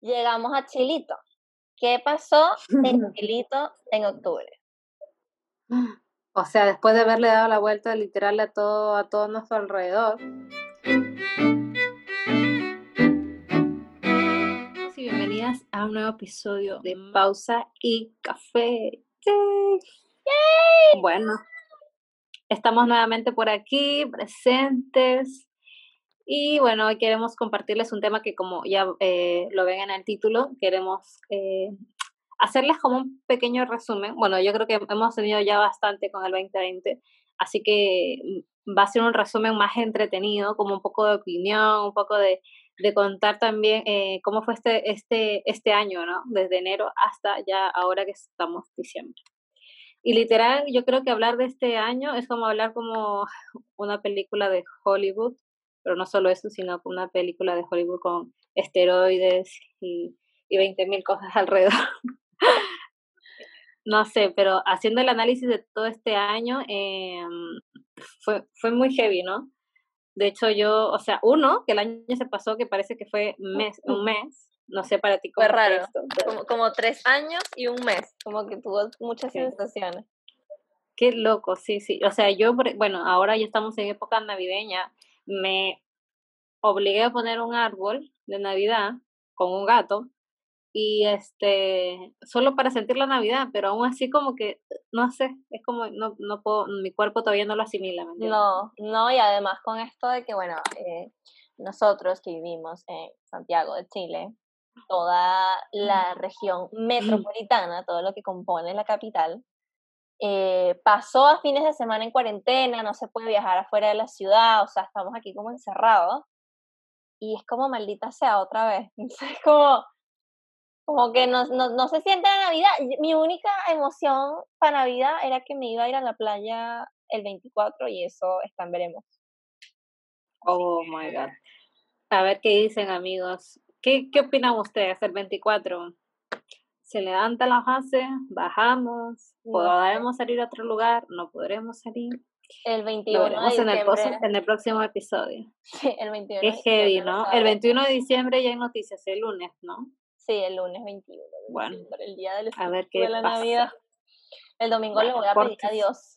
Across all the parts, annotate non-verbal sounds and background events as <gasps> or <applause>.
llegamos a Chilito. ¿Qué pasó en <laughs> Chilito en octubre? O sea, después de haberle dado la vuelta literal a todo, a todo nuestro alrededor. Y bienvenidas a un nuevo episodio de Pausa y Café. Bueno, estamos nuevamente por aquí, presentes. Y bueno, hoy queremos compartirles un tema que como ya eh, lo ven en el título, queremos eh, hacerles como un pequeño resumen. Bueno, yo creo que hemos tenido ya bastante con el 2020, así que mm, va a ser un resumen más entretenido, como un poco de opinión, un poco de, de contar también eh, cómo fue este, este, este año, ¿no? Desde enero hasta ya ahora que estamos diciembre. Y literal, yo creo que hablar de este año es como hablar como una película de Hollywood pero no solo eso, sino una película de Hollywood con esteroides y, y 20.000 cosas <laughs> alrededor. no sé, pero haciendo el análisis de todo este año, eh, fue, fue muy heavy, ¿no? De hecho, yo, o sea, uno, que el año se pasó, que parece que fue mes, un mes, no sé para ti cómo fue raro, como, como, tres años y un mes, como que tuvo muchas sensaciones. Qué loco, sí, sí. O sea, yo, bueno, ahora ya estamos en época navideña me obligué a poner un árbol de Navidad con un gato y este solo para sentir la Navidad, pero aún así como que no sé, es como no no puedo mi cuerpo todavía no lo asimila, No, no y además con esto de que bueno, eh, nosotros que vivimos en Santiago de Chile, toda la región metropolitana, todo lo que compone la capital, eh, pasó a fines de semana en cuarentena, no se puede viajar afuera de la ciudad, o sea, estamos aquí como encerrados. Y es como maldita sea otra vez. <laughs> Es como, como que no, no, no se siente la Navidad. Mi única emoción para Navidad era que me iba a ir a la playa el 24 y eso está en veremos. Oh my God. A ver qué dicen, amigos. ¿Qué, qué opinan ustedes el 24? Se levanta la fase, bajamos, podremos salir a otro lugar, no podremos salir. El 21 de diciembre. En el, próximo episodio. Sí, el 21 Es heavy, ¿no? El 21 de diciembre ya hay noticias, el lunes, ¿no? Sí, el lunes 21 bueno, el día del a ver qué de la Navidad. El domingo le voy a pedir a Dios.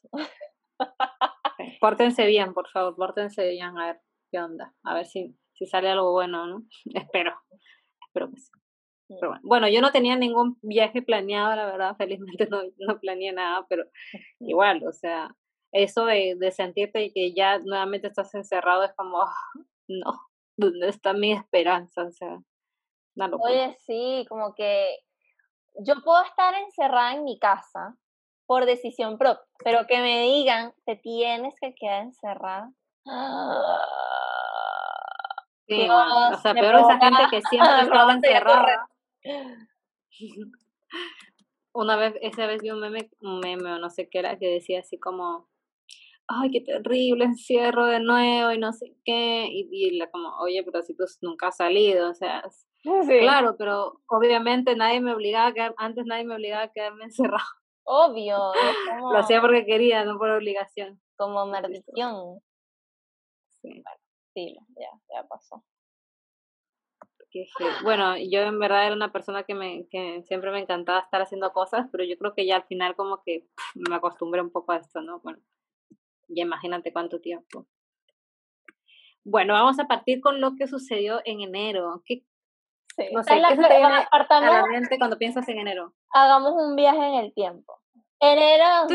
Pórtense bien, por favor, pórtense bien, a ver qué onda, a ver si, si sale algo bueno, ¿no? <laughs> Espero, espero que sí bueno, yo no tenía ningún viaje planeado, la verdad, felizmente <laughs> no, no planeé nada, pero igual, o sea, eso de, de sentirte que ya nuevamente estás encerrado es como, <laughs> no, ¿dónde está mi esperanza? O sea, no lo Oye, sí, como que yo puedo estar encerrada en mi casa por decisión propia, pero que me digan, te tienes que quedar encerrada. Sí, o sea, peor esa gente que siempre <laughs> está encerrada. Una vez, esa vez vi un meme, un meme o no sé qué era, que decía así como, ay, qué terrible encierro de nuevo y no sé qué, y, y la como, oye, pero si tú nunca has salido, o sea, claro, pero obviamente nadie me obligaba a quedar, antes nadie me obligaba a quedarme <laughs> encerrado. Obvio. Lo hacía porque quería, no por obligación. Como maldición. Sí. sí, ya, ya pasó bueno, yo en verdad era una persona que, me, que siempre me encantaba estar haciendo cosas, pero yo creo que ya al final como que me acostumbré un poco a esto, ¿no? Bueno, ya imagínate cuánto tiempo. Bueno, vamos a partir con lo que sucedió en enero. ¿Qué, no sé, ¿qué se a la mente cuando piensas en enero? Hagamos un viaje en el tiempo. Enero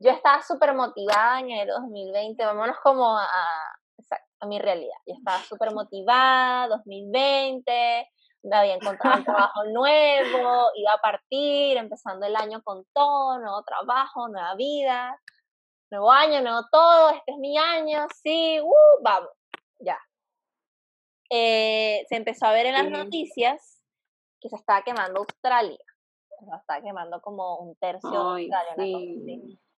Yo estaba súper motivada en enero 2020. Vámonos como a, a mi realidad. Yo estaba súper motivada, 2020, me había encontrado un trabajo <laughs> nuevo, iba a partir, empezando el año con todo, nuevo trabajo, nueva vida, nuevo año, nuevo todo, este es mi año, sí, uh, vamos, ya. Eh, se empezó a ver en las noticias que se estaba quemando Australia. Se estaba quemando como un tercio de Australia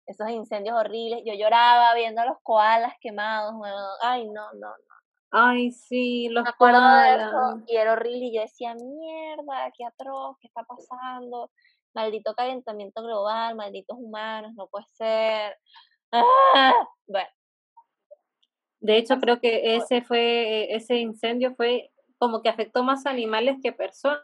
esos incendios horribles. Yo lloraba viendo los koalas quemados. ay, no, no, no. Ay, sí, los koalas. y era horrible. Y yo decía, mierda, qué atroz, qué está pasando. Maldito calentamiento global, malditos humanos, no puede ser. <laughs> Bueno. De hecho, creo que ese fue, ese incendio fue como que afectó más animales que personas,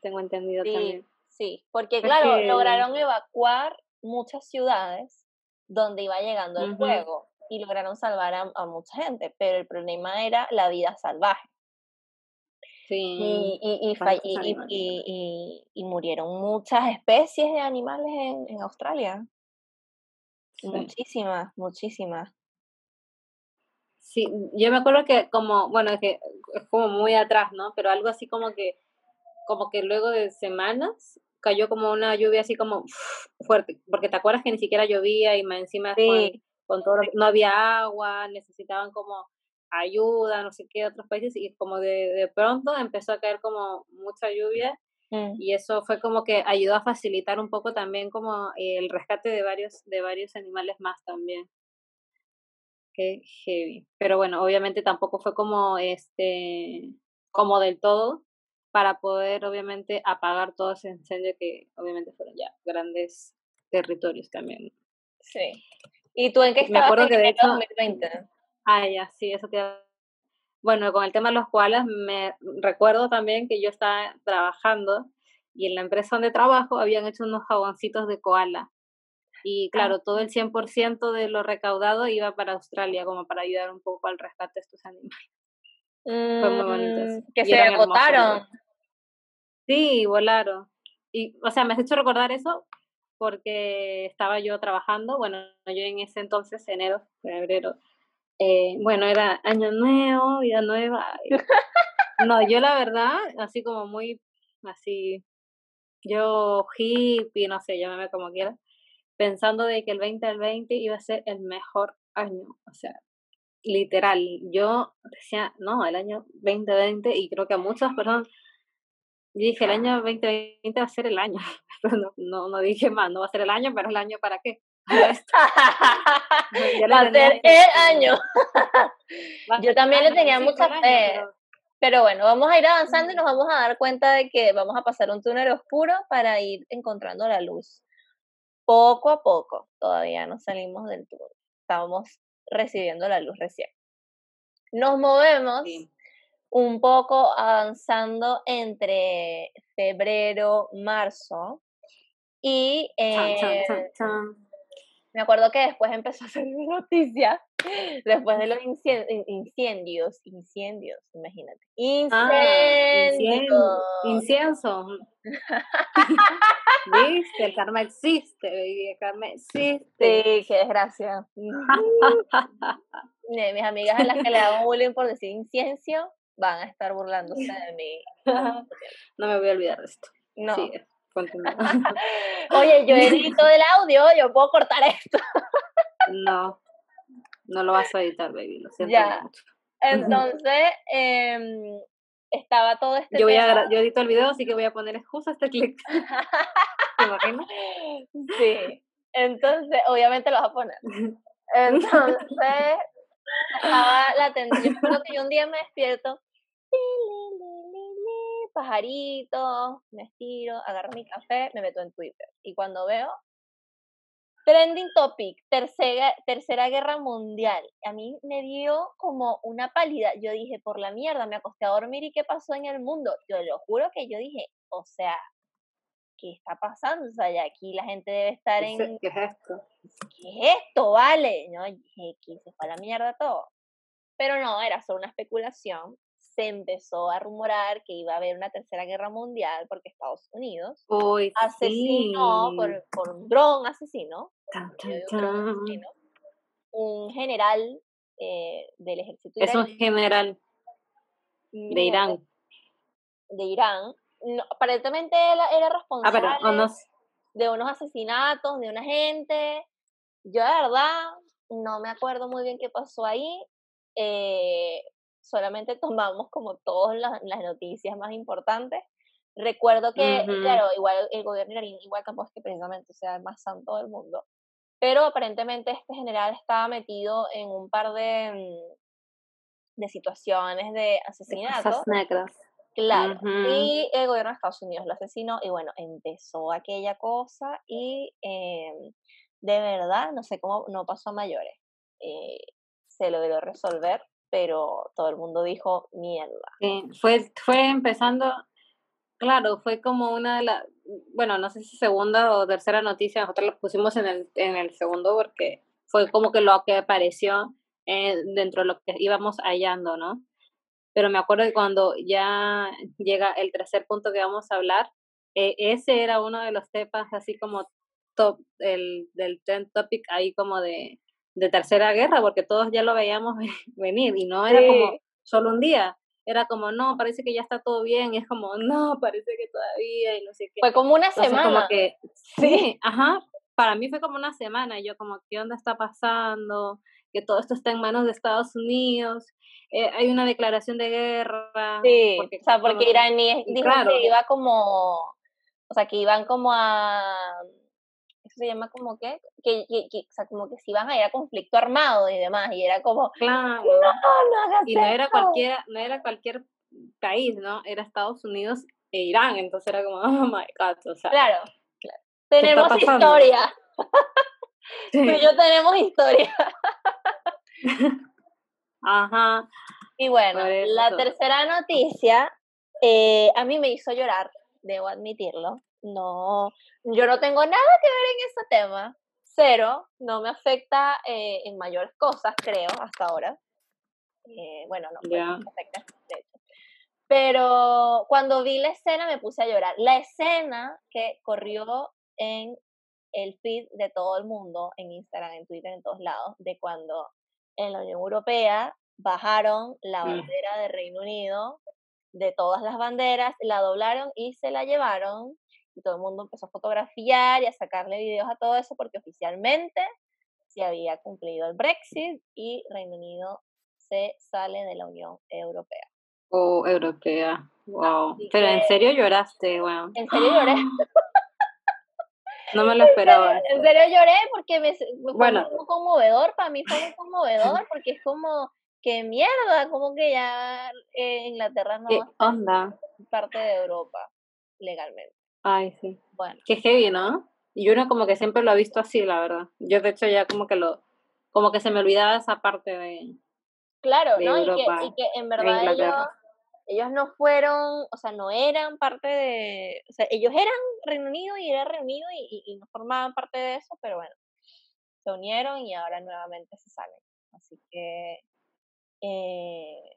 tengo entendido también. Sí, porque claro, lograron evacuar muchas ciudades donde iba llegando el fuego y lograron salvar a, mucha gente, pero el problema era la vida salvaje. Sí, y, y, y, y, murieron muchas especies de animales en, en Australia. Muchísimas, muchísimas. Sí, yo me acuerdo que como, bueno, es que es como muy atrás, ¿no? Pero algo así como que, como que luego de semanas cayó como una lluvia así como fuerte, porque te acuerdas que ni siquiera llovía y más encima con, todo, no había agua, necesitaban como ayuda, no sé qué, otros países, y como de, de pronto empezó a caer como mucha lluvia mm. y eso fue como que ayudó a facilitar un poco también como el rescate de varios, de varios animales más también. Qué heavy. Pero bueno, obviamente tampoco fue como este, como del todo, para poder obviamente apagar todo ese incendio que obviamente fueron ya grandes territorios también. Sí. ¿Y tú en qué estabas Me acuerdo que de hecho, 2020? Ah, ya, sí, eso te Bueno, con el tema de los koalas, me recuerdo también que yo estaba trabajando y en la empresa donde trabajo habían hecho unos jaboncitos de koala. Y ah, claro, todo el 100% de lo recaudado iba para Australia, como para ayudar un poco al rescate de estos <laughs> animales. Fue muy bonito. Mm, que se agotaron. Sí, volaron. Y, o sea, me has hecho recordar eso porque estaba yo trabajando, bueno, yo en ese entonces, enero, febrero, eh, bueno, era año nuevo, vida nueva. <laughs> no, yo la verdad, así como muy, así, yo hippie, no sé, llámame como quiera, pensando de que el 2020 iba a ser el mejor año, o sea, literal, yo decía, no, el año 2020, y creo que a muchas personas dije, el año 2020 va a ser el año. <laughs> no, no, no, dije más, no va a ser el año, pero el año para qué. <laughs> <laughs> va a ser el año. Yo también le tenía mucha fe. Pero... bueno, vamos a ir avanzando y nos vamos a dar cuenta de que vamos a pasar un túnel oscuro para ir encontrando la luz. Poco a poco, todavía no salimos del túnel. Estamos recibiendo la luz recién. Nos movemos un poco avanzando entre febrero, marzo y eh, me acuerdo que después empezó a hacer <laughs> noticia después de los incendios, incendios, imagínate. Ah, incendios. incienso. <laughs> ¿Viste? El karma existe, baby. El karma existe. Sí, qué desgracia. <laughs> Mis amigas a las que le hago bullying por decir incienso van a estar burlándose de mí. no me voy a olvidar de esto. No. <laughs> Oye, yo edito el audio, yo puedo cortar esto. no, no lo vas a editar, baby, lo siento mucho. Entonces, eh, estaba todo este yo voy A, yo edito el video, así que voy a poner excusa este clic. <laughs> ¿Te imaginas? Sí. Entonces, obviamente lo vas a poner. Entonces, <laughs> estaba la tendencia. Yo que yo un día me despierto pajarito, me estiro, agarro mi café, me meto en Twitter. Y cuando veo Trending Topic, tercera, tercera Guerra Mundial, a mí me dio como una pálida. Yo dije, por la mierda, me acosté a dormir y qué pasó en el mundo. Yo lo juro que yo dije, o sea, ¿qué está pasando? O sea, ya aquí la gente debe estar en... ¿Qué es esto? ¿Qué es esto? Vale. No, dije, que se fue a la mierda todo. Pero no, era solo una especulación se empezó a rumorar que iba a haber una tercera guerra mundial porque Estados Unidos asesinó por, por, un dron asesino, un, general eh, del ejército Es un general de Irán. De Irán. aparentemente él era ah, responsable de unos asesinatos de una gente. Yo de verdad no me acuerdo muy bien qué pasó ahí. Eh, solamente tomamos como todas las, noticias más importantes. Recuerdo que, claro, igual el gobierno iraní, igual tampoco es que precisamente sea el más santo del mundo, pero aparentemente este general estaba metido en un par de, mm, de situaciones de asesinato. negras. Claro, y el gobierno de Estados Unidos lo asesinó y bueno, empezó aquella cosa y em, de verdad, no sé cómo no pasó a mayores. Eh, se logró resolver pero todo el mundo dijo mierda. Fue, fue empezando, claro, fue como una de las, bueno, no sé si segunda o tercera noticia, nosotros la pusimos en el, en el segundo porque fue como que lo que apareció eh, dentro de lo que íbamos hallando, ¿no? Pero me acuerdo que cuando ya llega el tercer punto que vamos a hablar, eh, ese era uno de los temas así como top, el del trend topic ahí como de, de tercera guerra, porque todos ya lo veíamos <laughs> venir y no era como solo un día, era como, no, parece que ya está todo bien, y es como, no, <laughs> parece que todavía, y no sé qué. Fue como una semana. Como que, sí, ajá, para mí fue como una semana, y yo como, ¿qué onda está pasando? Que todo esto está en manos de Estados Unidos, eh, hay una declaración de guerra. Sí, porque, o sea, porque Irán dijo que iba como, o sea, que iban como a se llama como que, que, que, o sea, como que si iban a ir a conflicto armado y demás, y era como, claro. no, no Y no era, cualquier, no era cualquier país, ¿no? Era Estados Unidos e Irán, entonces era como, <laughs> oh my God, o sea. Claro, claro. Tenemos historia. <laughs> Tú y yo tenemos historia. <laughs> Ajá. Y bueno, la tercera noticia eh, a mí me hizo llorar, debo admitirlo. No, yo no tengo nada que ver en ese tema. Cero, no me afecta eh, en mayores cosas, creo, hasta ahora. Eh, bueno, no, me afecta, de hecho. Pero cuando vi la escena me puse a llorar. La escena que corrió en el feed de todo el mundo, en Instagram, en Twitter, en todos lados, de cuando en la Unión Europea bajaron la mm. bandera de Reino Unido, de todas las banderas, la doblaron y se la llevaron y todo el mundo empezó a fotografiar y a sacarle videos a todo eso porque oficialmente se había cumplido el Brexit y Reino Unido se sale de la Unión Europea. Oh, europea. Wow. Pero en serio lloraste, wow. En serio lloré. <gasps> No me lo <laughs> esperaba. En serio, lloré porque me, fue bueno. muy conmovedor, para mí fue muy conmovedor <laughs> porque es como que mierda, como que ya eh, Inglaterra no es parte de Europa legalmente. Ay, sí. Bueno. Qué heavy, ¿no? Y uno como que siempre lo ha visto así, la verdad. Yo de hecho ya como que lo, como que se me olvidaba esa parte de... Claro, ¿no? y, que, en verdad ellos, no fueron, o sea, no eran parte de, o sea, ellos eran Reino Unido y era Reino Unido y, y, no formaban parte de eso, pero bueno, se unieron y ahora nuevamente se salen. Así que eh,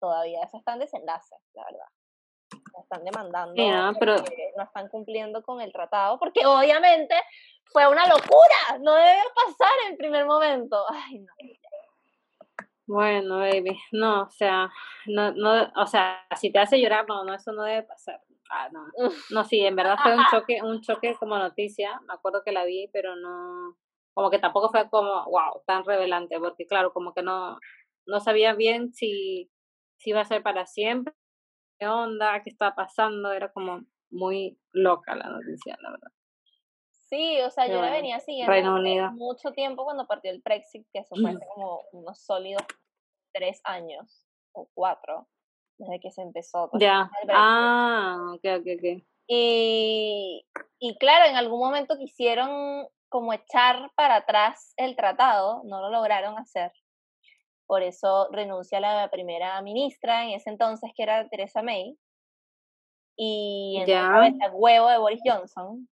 todavía eso está en desenlace, la verdad están demandando, pero... no están cumpliendo con el tratado, porque obviamente fue una locura, no debe pasar en primer momento. Ay, no. Bueno, baby, no, o sea, no, no, o sea, si te hace llorar, no, no, eso no debe pasar. Ah, no. no, sí, en verdad fue un <laughs> choque, un choque como noticia, me acuerdo que la vi, pero no, como que tampoco fue como, wow, tan revelante, porque claro, como que no, no sabía bien si, si iba a ser para siempre qué onda, qué está pasando, era como muy loca la noticia, la verdad. Sí, o sea, yo la venía siguiendo mucho tiempo cuando partió el Brexit, que eso fue hace <clears throat> como unos sólidos tres años o cuatro, desde que se empezó. ya, ah, ok, ok, ok. Y, y claro, en algún momento quisieron como echar para atrás el tratado, no lo lograron hacer por eso renuncia la primera ministra en ese entonces, que era Teresa May, y en el huevo de Boris Johnson.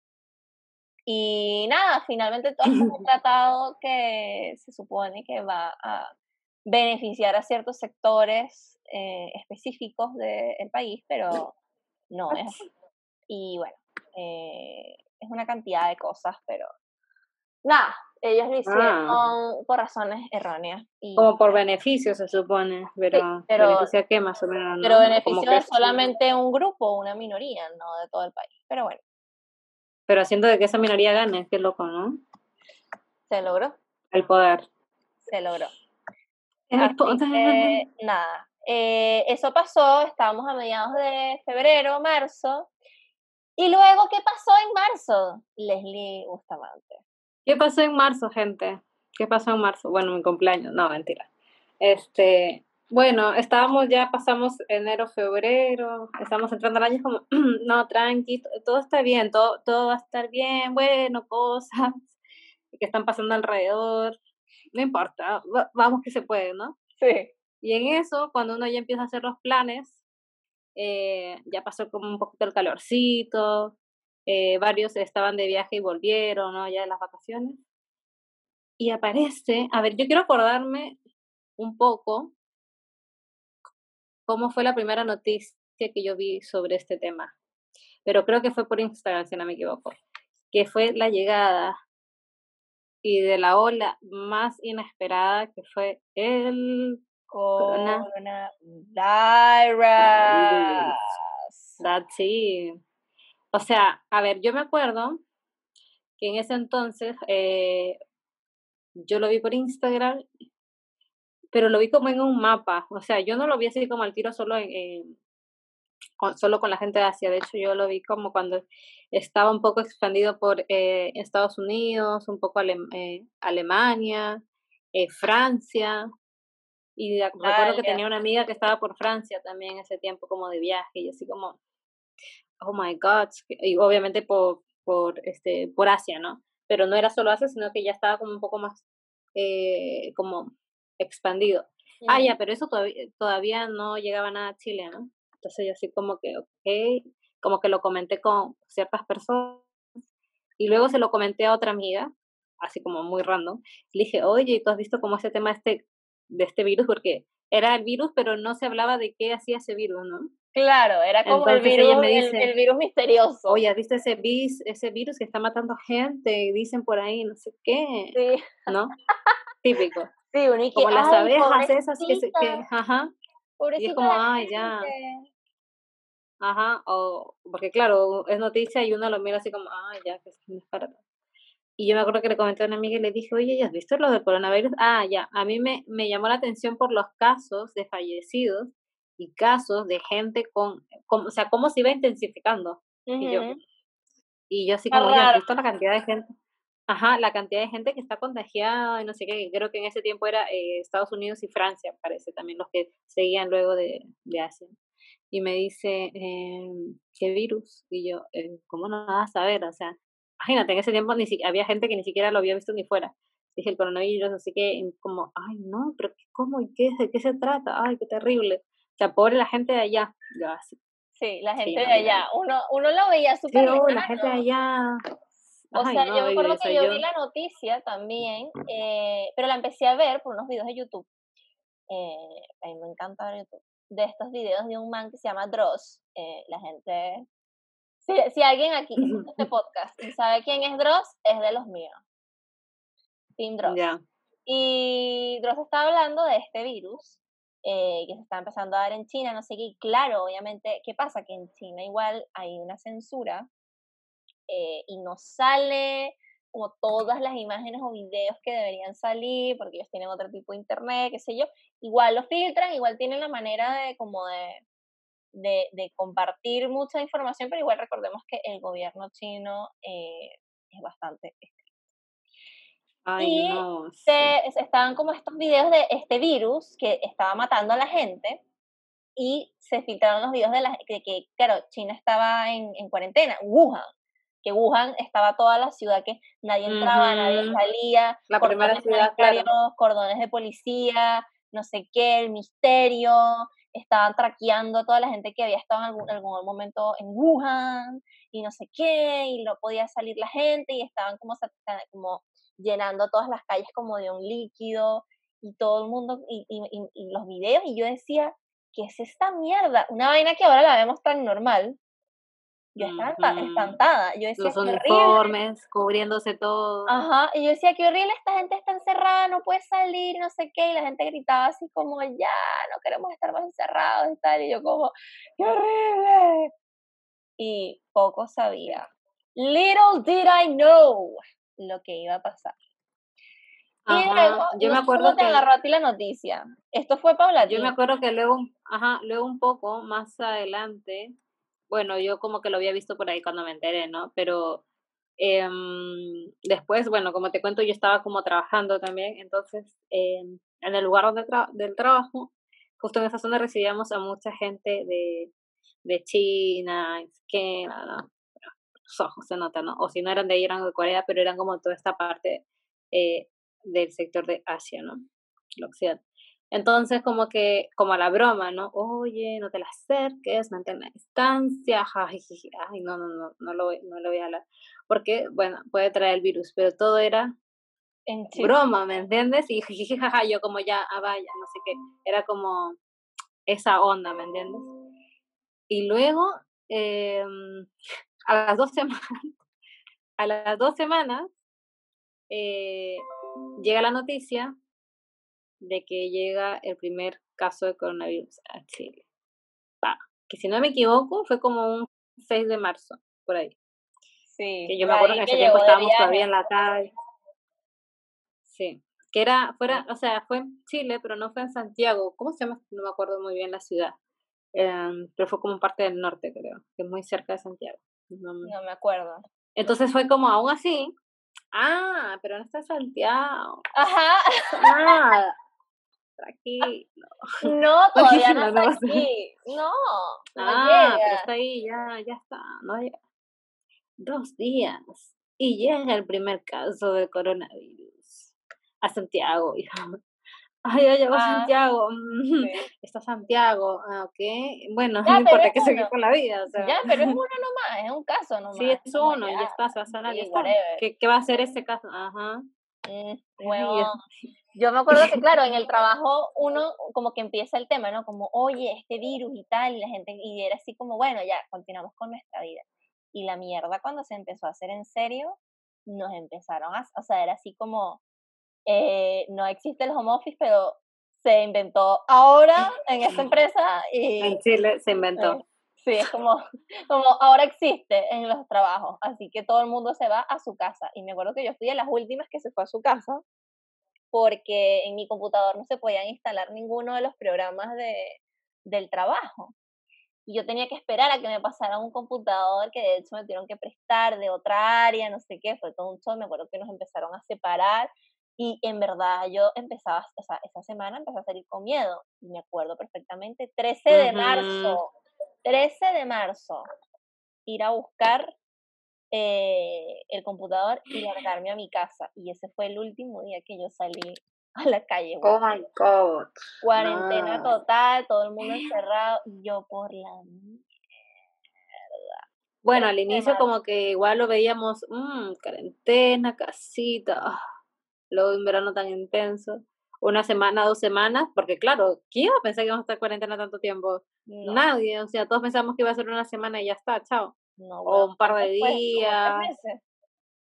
Y nada, finalmente todo un tratado que se supone que va a beneficiar a ciertos sectores eh, específicos del país, pero no es Y bueno, eh, es una cantidad de cosas, pero nada, ellos lo hicieron ah. por razones erróneas. Y, Como por beneficio, se supone, pero, pero ¿beneficia qué más o menos? Pero beneficio de solamente un grupo, una minoría, no de todo el país. Pero bueno. Pero haciendo de que esa minoría gane, qué loco, ¿no? Se logró. El poder. Se logró. <laughs> nada, eh, eso pasó, estábamos a mediados de febrero, marzo. Y luego, ¿qué pasó en marzo? Leslie Bustamante. ¿Qué pasó en marzo, gente? ¿Qué pasó en marzo? Bueno, mi cumpleaños, no, mentira. Este, bueno, estábamos ya, pasamos enero, febrero, estamos entrando al año como, <clears throat> no, tranqui, todo está bien, todo, todo va a estar bien, bueno, cosas <laughs> que están pasando alrededor, no importa, vamos que se puede, ¿no? Sí. Y en eso, cuando uno ya empieza a hacer los planes, eh, ya pasó como un poquito el calorcito, eh, varios estaban de viaje y volvieron, ¿no? Ya de las vacaciones. Y aparece, a ver, yo quiero acordarme un poco cómo fue la primera noticia que yo vi sobre este tema, pero creo que fue por Instagram, si no me equivoco, que fue la llegada y de la ola más inesperada que fue el coronavirus. That's it. O sea, a ver, yo me acuerdo que en ese entonces eh, yo lo vi por Instagram, pero lo vi como en un mapa. O sea, yo no lo vi así como al tiro solo en, solo con la gente de Asia. De hecho, yo lo vi como cuando estaba un poco expandido por eh, Estados Unidos, un poco eh, Alemania, Francia. Y recuerdo que tenía una amiga que estaba por Francia también ese tiempo como de viaje y así como, oh my God, y obviamente por, por, este, por Asia, ¿no? Pero no era solo Asia, sino que ya estaba como un poco más, eh, como expandido. Ah, ya, pero eso todavía, todavía no llegaba nada a Chile, ¿no? Entonces yo así como que, ok, como que lo comenté con ciertas personas y luego se lo comenté a otra amiga, así como muy random. Le dije, oye, ¿tú has visto cómo ese tema este, de este virus? Porque era el virus, pero no se hablaba de qué hacía ese virus, ¿no? Claro, era como el virus, me dice, el, virus misterioso. Oye, ¿viste ese, vis, ese virus que está matando gente? Dicen por ahí, no sé qué. Sí. ¿No? Típico. <laughs> Sí, un Como las abejas esas que, se, que ajá. Y es como, ay, ya. Ajá, o, porque claro, es noticia y uno lo mira así como, ay, ya, que es para y yo me acuerdo que le comenté a una amiga y le dije, oye, ¿ya has visto lo del coronavirus? Ah, ya, a mí me, me llamó la atención por los casos de fallecidos y casos de gente con, o sea, cómo se iba intensificando. y, yo, y yo así como, ya, visto la cantidad de gente? Ajá, la cantidad de gente que está contagiada y no sé qué, creo que en ese tiempo era eh, Estados Unidos y Francia, parece, también los que seguían luego de, de Asia. Y me dice, eh, ¿qué virus? Y yo, eh, ¿cómo no vas a saber? O sea, imagínate, en ese tiempo ni había gente que ni siquiera lo había visto ni fuera. Dije el coronavirus, así que como, ay no, pero ¿cómo y qué, de qué se trata? Ay, qué terrible sea, pobre la gente de allá. sí, la gente de allá. Uno, uno lo veía súper sí, la gente de allá. O sea, yo me acuerdo que yo, vi la noticia también, eh, pero la empecé a ver por unos videos de YouTube. Eh, a mí me encanta ver YouTube. De estos videos de un man que se llama Dross. Eh, la gente. Si, si alguien aquí <laughs> escucha este podcast y sabe quién es Dross, es de los míos. Team Dross. Y Dross está hablando de este virus eh, que se está empezando a dar en China, no sé qué. claro, obviamente, ¿qué pasa? Que en China igual hay una censura eh, y no sale como todas las imágenes o videos que deberían salir porque ellos tienen otro tipo de internet, qué sé yo. Igual lo filtran, igual tienen la manera de como de, de, de compartir mucha información, pero igual recordemos que el gobierno chino eh, es bastante y se, estaban como estos videos de este virus que estaba matando a la gente y se filtraron los videos de, la, que, claro, China estaba en, en, cuarentena, Wuhan, que Wuhan estaba toda la ciudad que nadie entraba, nadie salía, la primera ciudad, cordones de policía, no sé qué, el misterio, estaban traqueando a toda la gente que había estado en algún, algún momento en Wuhan y no sé qué, y no podía salir la gente y estaban como, como llenando todas las calles como de un líquido y todo el mundo, y, y, los videos, y yo decía, ¿qué es esta mierda? Una vaina que ahora la vemos tan normal. Yo estaba espantada. Yo decía, Los uniformes, cubriéndose todo. Ajá, y yo decía, qué horrible, esta gente está encerrada, no puede salir, no sé qué, y la gente gritaba así como, ya, no queremos estar más encerrados y tal, y yo como, qué horrible. Y poco sabía. Little did I know lo que iba a pasar. y luego, yo me acuerdo te agarró a ti la noticia. Esto fue Paula. Yo me acuerdo que luego, ajá, luego un poco más adelante, bueno, yo como que lo había visto por ahí cuando me enteré, ¿no? Pero em, después, bueno, como te cuento, yo estaba como trabajando también, entonces em, en el lugar donde del trabajo, justo en esa zona recibíamos a mucha gente de, de China, que, ¿no? Ojos se nota, ¿no? O si no eran de ahí, eran de Corea, pero eran como toda esta parte eh, del sector de Asia, ¿no? El occidente. Entonces, como que, como a la broma, ¿no? Oye, no te la acerques, mantén la distancia, ay, ay, no, no, no, no lo, no lo voy a hablar. Porque, bueno, puede traer el virus, pero todo era en broma, ¿me entiendes? Y jajaja, yo como ya, ah, vaya, no sé qué, era como esa onda, ¿me entiendes? Y luego, eh, a las dos semanas, <laughs> a las dos semanas, eh, llega la noticia de que llega el primer caso de coronavirus a Chile. que si no me equivoco, fue como un 6 de marzo, por ahí. Sí. Que yo me acuerdo que en ese tiempo estábamos todavía en la calle. Sí. Que era, fuera, o sea, fue en Chile, pero no fue en Santiago. ¿Cómo se llama? No me acuerdo muy bien la ciudad. Em, pero fue como parte del norte, creo, que es muy cerca de Santiago. No, no me acuerdo. Entonces fue como aún así, ah, pero no está Santiago. Ajá. Nada. Tranquilo. No, <laughs> todavía no, está aquí. No. ah, pero está ahí, ya, ya está. No Dos días. Y llega el primer caso de coronavirus a Santiago. Ay, ya llegó ah, Santiago. <laughs> Está Santiago. Ah, ok. Bueno, <laughs> no importa que seguir con la vida. O sea. Ya, pero es <laughs> uno nomás, es un caso nomás. Sí, es uno, y ya está, se va a sanar, ¿Qué, ¿Qué, va a hacer ese caso? Ajá. Mm, bueno, yo me acuerdo que, claro, en el trabajo uno como que empieza el tema, ¿no? Como, oye, este virus y tal, y la gente, y era así como, bueno, ya, continuamos con nuestra vida. Y la mierda cuando se empezó a hacer en serio, nos empezaron a, o sea, era así como, eh, no existe el home office, pero se inventó ahora en esta <laughs> empresa y... En Chile se inventó. Eh, sí, es como, <laughs> como ahora existe en los trabajos, así que todo el mundo se va a su casa. Y me acuerdo que yo fui de las últimas que se fue a su casa porque en mi computador no se podían instalar ninguno de los programas de, del trabajo. Y yo tenía que esperar a que me pasara un computador que de hecho me tuvieron que prestar de otra área, no sé qué, fue todo un show, me acuerdo que nos empezaron a separar y en verdad yo empezaba, o sea, esa semana empecé a salir con miedo, y me acuerdo perfectamente, 13 de marzo, 13 de marzo, ir a buscar eh, el computador y largarme a mi casa. Y ese fue el último día que yo salí <laughs> a la calle. Oh my God. Cuarentena total, todo el mundo encerrado y yo por la mierda. Bueno, al inicio como que igual lo veíamos, mmm, cuarentena, casita, ah, luego un verano tan intenso, una semana, dos semanas, porque claro, ¿quién iba a pensar que íbamos a estar cuarentena tanto tiempo? Nadie, o sea, todos pensamos que iba a ser una semana y ya está, chao. No, o un par de días.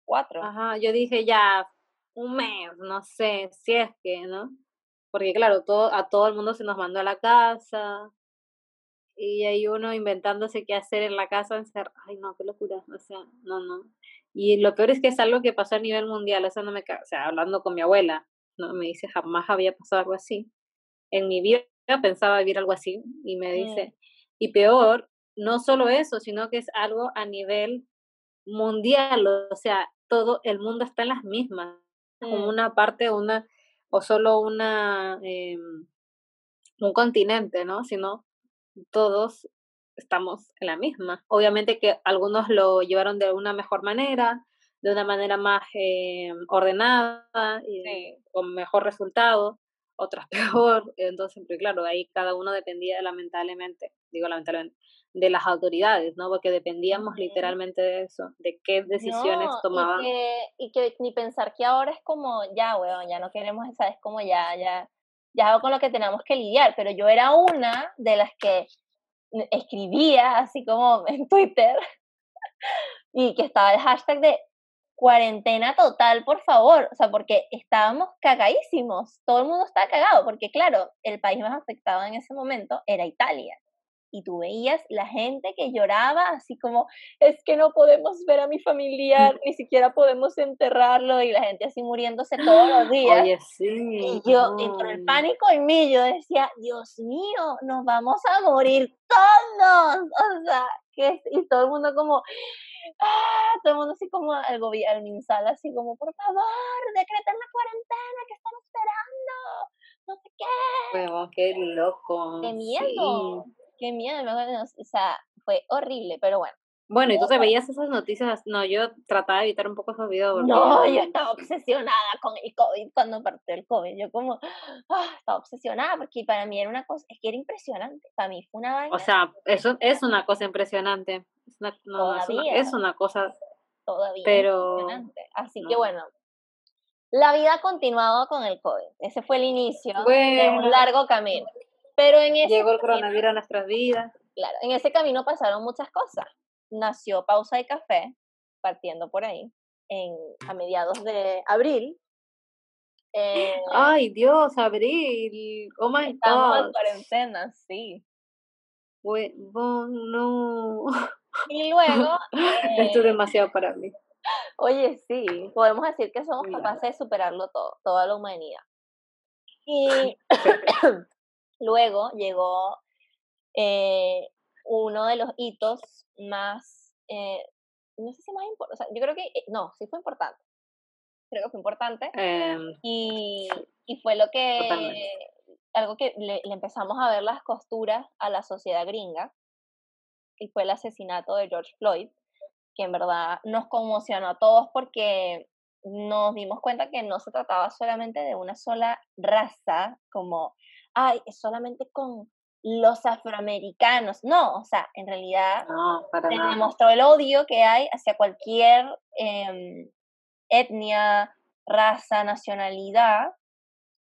Cuatro. Ajá, yo dije ya un mes, no sé, si es que, ¿no? Porque claro, todo, a todo el mundo se nos mandó a la casa y hay uno inventándose qué hacer en la casa, ay no, qué locura, o sea, no, no. Y lo peor es que es algo que pasó a nivel mundial, eso no me, o sea, hablando con mi abuela, no me dice, jamás había pasado algo así. En mi vida pensaba vivir algo así y me dice, mm. y peor, no solo eso, sino que es algo a nivel mundial, o sea, todo el mundo está en las mismas, como una parte, una, o solo una, eh, un continente, ¿no? Sino todos estamos en la misma. Obviamente que algunos lo llevaron de una mejor manera, de una manera más eh, ordenada y con mejor resultado, otras <laughs> peor. Entonces, claro, ahí cada uno dependía lamentablemente, digo lamentablemente, de las autoridades, ¿no? Porque dependíamos literalmente de eso, de qué decisiones tomaban. Y que, y que, ni pensar que ahora es como, ya, weón, ya no queremos esa, es como ya, ya, ya con lo que tenemos que lidiar, pero yo era una de las que escribía así como <laughs> en Twitter y que estaba el hashtag de cuarentena total, por favor, o sea, porque estábamos cagadísimos, todo el mundo estaba cagado, porque claro, el país más afectado en ese momento era Italia y tú veías la gente que lloraba así como, es que no podemos ver a mi familiar, ni siquiera podemos enterrarlo y la gente así muriéndose todos los <gasps> días. Oye, sí. Y yo, entre el pánico en mí, yo decía, Dios mío, nos vamos a morir todos. O sea, que, y todo el mundo como, ah, todo el mundo así como el gobierno, el MinSal así como, por favor, decreten la cuarentena que están esperando. No sé qué. qué loco. Qué miedo qué miedo, o sea, fue horrible, pero bueno, Bueno, y tú te veías esas noticias, no, yo trataba de evitar un poco esos videos. No, yo estaba obsesionada con el COVID cuando partió el COVID. Yo como, ah, estaba obsesionada porque para mí era una cosa, es que era impresionante. Para mí fue una vaina. O sea, eso es una cosa impresionante. Es una, no, es una, cosa. Todavía. Pero. Impresionante. Así que bueno, la vida ha continuado con el COVID. Ese fue el inicio de un largo camino. Pero en ese Llegó el coronavirus a nuestras vidas. Claro, en ese camino pasaron muchas cosas nació Pausa de Café, partiendo por ahí, en, a mediados de abril. Eh, Ay, Dios, abril. Oh my estamos en cuarentena, sí. no. Y luego. <laughs> Esto es eh, demasiado para mí. Oye, sí, podemos decir que somos capaces de superarlo todo, toda la humanidad. Y <coughs> luego llegó eh, uno de los hitos más, eh, no sé si más importante, o sea, yo creo que, eh, no, sí fue importante, creo que fue importante, em, y, y, fue lo que, algo que le, empezamos a ver las costuras a la sociedad gringa, y fue el asesinato de George Floyd, que en verdad nos conmocionó a todos porque nos dimos cuenta que no se trataba solamente de una sola raza, como, ay, es solamente con los afroamericanos. No, o sea, en realidad se demostró el odio que hay hacia cualquier em, etnia, raza, nacionalidad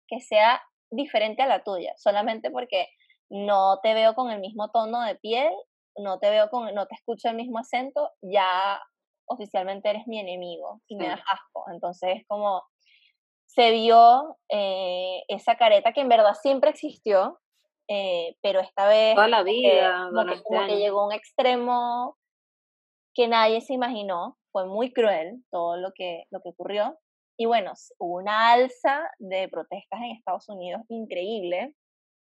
que sea diferente a la tuya, solamente porque no te veo con el mismo tono de piel, no te veo con, no te escucho el mismo acento, ya oficialmente eres mi enemigo y me das asco. Entonces es como se vio eh, esa careta que en verdad siempre existió, eh, pero esta vez Toda la vida, como, que, llegó a un extremo que nadie se imaginó, fue muy cruel todo lo que, lo que ocurrió. Y bueno, hubo una alza de protestas en Estados Unidos increíble,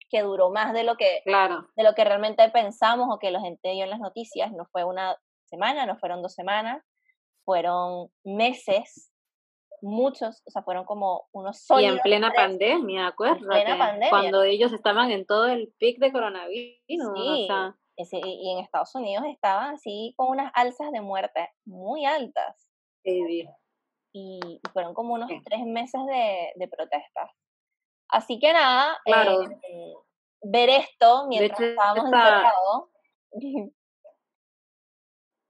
que duró más de lo que, claro. de lo que realmente pensamos o que la gente dio en las noticias. No fue una semana, no fueron dos semanas, fueron meses muchos, o sea, fueron como unos sólidos. Y en plena pandemia, acuérdate. En plena pandemia. Cuando ellos estaban en todo el pic de coronavirus. Sí, y en Estados Unidos estaban así con unas alzas de muerte muy altas. Sí, y fueron como unos tres meses de, de protestas. Así que nada, claro. Eh, ver esto mientras estábamos encerrados.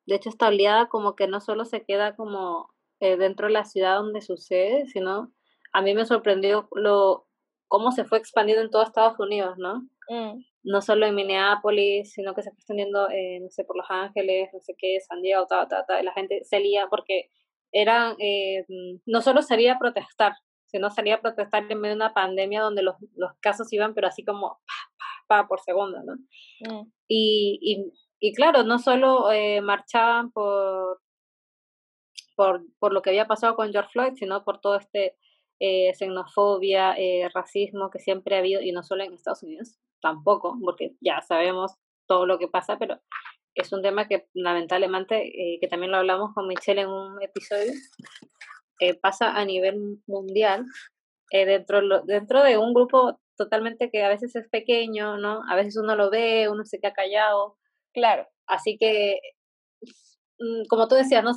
De hecho, esta oleada como que no solo se queda como eh, dentro de la ciudad donde sucede, sino a mí me sorprendió lo cómo se fue expandiendo en todo Estados Unidos, ¿no? Mm. No solo en Minneapolis, sino que se fue extendiendo, eh, no sé, por Los Ángeles, no sé qué, San Diego, ta, ta, ta, y la gente se lía porque eran, eh, no solo salía a protestar, sino salía a protestar en medio de una pandemia donde los, los casos iban, pero así como pa, pa, por segundo, ¿no? Mm. Y, y, y, claro, no solo marchaban por, por, por lo que había pasado con George Floyd, sino por todo este eh, xenofobia, eh, racismo que siempre ha habido, y no solo en Estados Unidos, tampoco, porque ya sabemos todo lo que pasa, pero es un tema que lamentablemente, eh, que también lo hablamos con Michelle en un episodio, pasa a nivel mundial, dentro, dentro de un grupo totalmente que a veces es pequeño, ¿no? A veces uno lo ve, uno se queda callado. Claro. Así que, mm, como tú decías, no,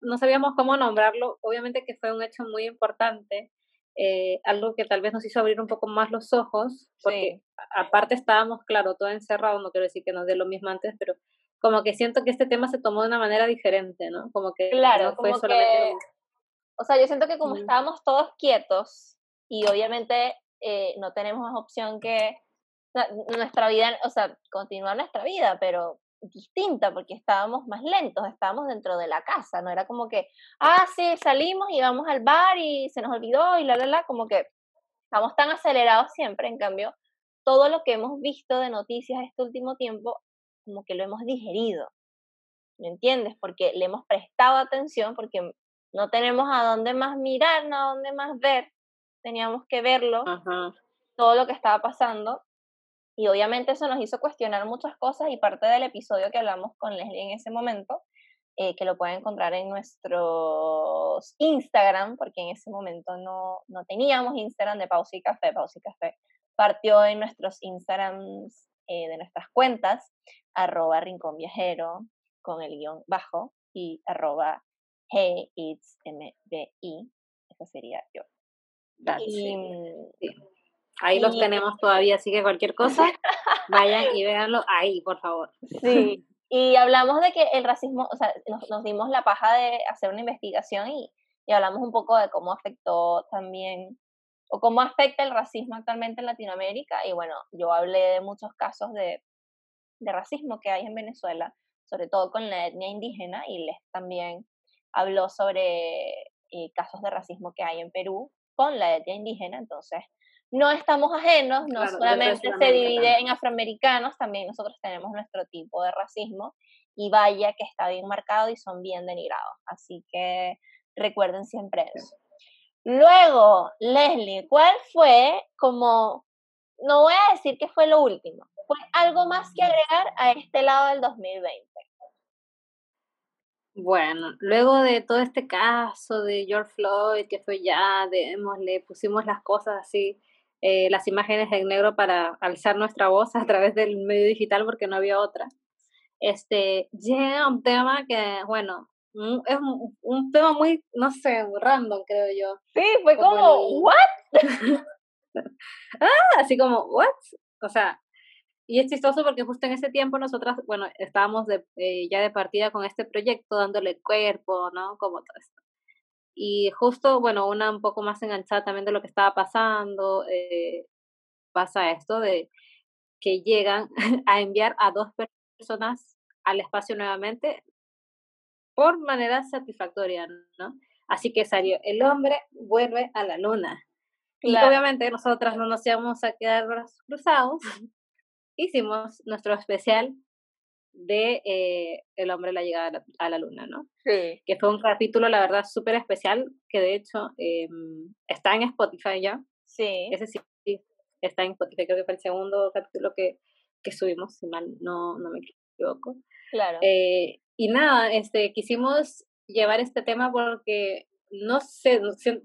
no sabíamos cómo nombrarlo, obviamente que fue un hecho muy importante, eh, algo que tal vez nos hizo abrir un poco más los ojos, porque aparte estábamos, claro, todo encerrado, no quiero decir que nos dé lo mismo antes, pero como que siento que este tema se tomó de una manera diferente, ¿no? Como que claro, fue solamente... O sea, yo siento que como estábamos todos quietos y obviamente eh, no tenemos más opción que nuestra vida, o sea, continuar nuestra vida, pero distinta porque estábamos más lentos, estábamos dentro de la casa, no era como que, ah, sí, salimos y vamos al bar y se nos olvidó y la, la, la, como que estamos tan acelerados siempre, en cambio, todo lo que hemos visto de noticias este último tiempo, como que lo hemos digerido, ¿me entiendes? Porque le hemos prestado atención, porque no tenemos a dónde más mirar, no a dónde más ver, teníamos que verlo, todo lo que estaba pasando y obviamente eso nos hizo cuestionar muchas cosas y parte del episodio que hablamos con Leslie en ese momento, eh, que lo pueden encontrar en nuestros Instagram, porque en ese momento no, no teníamos Instagram de Pausa y Café. Pausa y Café partió en nuestros Instagrams eh, de nuestras cuentas, arroba Rincón Viajero, con el guion bajo y arroba hey it's mbi. Esa sería yo. Y, Ahí los tenemos todavía, así que cualquier cosa, <laughs> vayan y véanlo ahí, por favor. Sí, y hablamos de que el racismo, o sea, nos, dimos la paja de hacer una investigación y, y, hablamos un poco de cómo afectó también, o cómo afecta el racismo actualmente en Latinoamérica. Y bueno, yo hablé de muchos casos de, de racismo que hay en Venezuela, sobre todo con la etnia indígena, y les también habló sobre eh, casos de racismo que hay en Perú con la etnia indígena. Entonces, no estamos ajenos, no solamente se divide en afroamericanos, también nosotros tenemos nuestro tipo de racismo y vaya que está bien marcado y son bien denigrados. Así que recuerden siempre eso. Luego, Leslie, ¿cuál fue como, no voy a decir que fue lo último, fue algo más que agregar a este lado del 2020? Bueno, luego de todo este caso de George Floyd, que fue ya, le pusimos las cosas así eh, las imágenes en negro para alzar nuestra voz a través del medio digital porque no había otra. Este, llega un tema que, bueno, es un, tema muy, no sé, random, creo yo. Sí, fue como, ¿what? <laughs> ah, así como, ¿what? O sea, y es chistoso porque justo en ese tiempo nosotras, bueno, estábamos de, eh, ya de partida con este proyecto, dándole cuerpo, ¿no? Como todo esto. Y justo, bueno, una un poco más enganchada también de lo que estaba pasando, eh, pasa esto de que llegan <laughs> a enviar a dos personas al espacio nuevamente por manera satisfactoria, ¿no? Así que salió, el hombre vuelve a la luna. Y obviamente nosotras no nos íbamos a quedar cruzados. Hicimos nuestro especial de eh, El hombre la llegada a la, luna, ¿no? Sí. Que fue un capítulo, la verdad, súper especial, que de hecho em, está en Spotify ya. Sí. Ese sí, está en Spotify, creo que fue el segundo capítulo que, que subimos, si mal no, no me equivoco. Claro. Eh, y nada, este, quisimos llevar este tema porque no sé,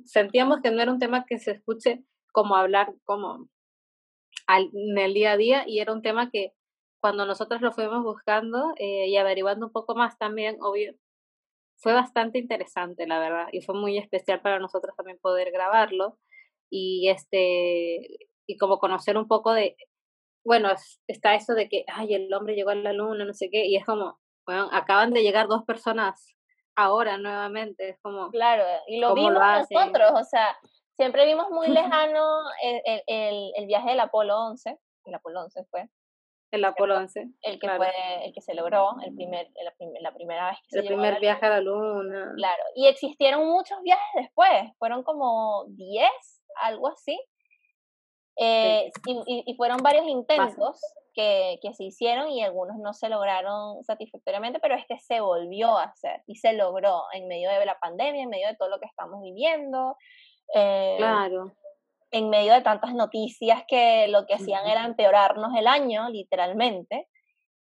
sentíamos que no era un tema que se escuche como hablar como al, en el día a día y era un tema que cuando nosotros lo fuimos buscando eh, y averiguando un poco más también, obvio, fue bastante interesante, la verdad, y fue muy especial para nosotros también poder grabarlo y este y como conocer un poco de bueno, está eso de que ay, el hombre llegó a la luna, no sé qué, y es como, bueno, acaban de llegar dos personas ahora nuevamente, es como Claro, y lo vimos nosotros, o sea, siempre vimos muy lejano el, el, el viaje del Apolo 11, el Apolo 11 fue, el Apolo 11. El que, fue, el que se logró, el primer, la, primera vez que el se primer viaje a la luna. Claro, y existieron muchos viajes después, fueron como 10, algo así. Eh, y, y, fueron varios intentos que, que, se hicieron y algunos no se lograron satisfactoriamente, pero este se volvió a hacer y se logró en medio de la pandemia, en medio de todo lo que estamos viviendo. Eh, claro en medio de tantas noticias que lo que hacían era empeorarnos el año, literalmente.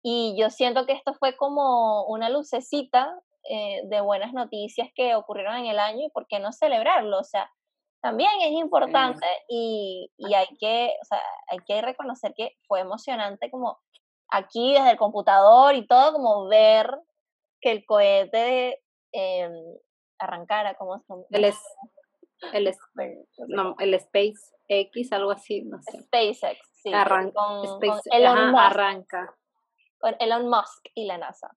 Y yo siento que esto fue como una lucecita eh, de buenas noticias que ocurrieron en el año y por qué no celebrarlo. O sea, también es importante y, y, hay, que, o sea, hay que reconocer que fue emocionante como aquí desde el computador y todo, como ver que el cohete eh, arrancara, como el, es, el, no, el SpaceX, algo así, no sé. SpaceX, sí. Arranca, con, Elon Musk, arranca. Con Elon Musk y la NASA.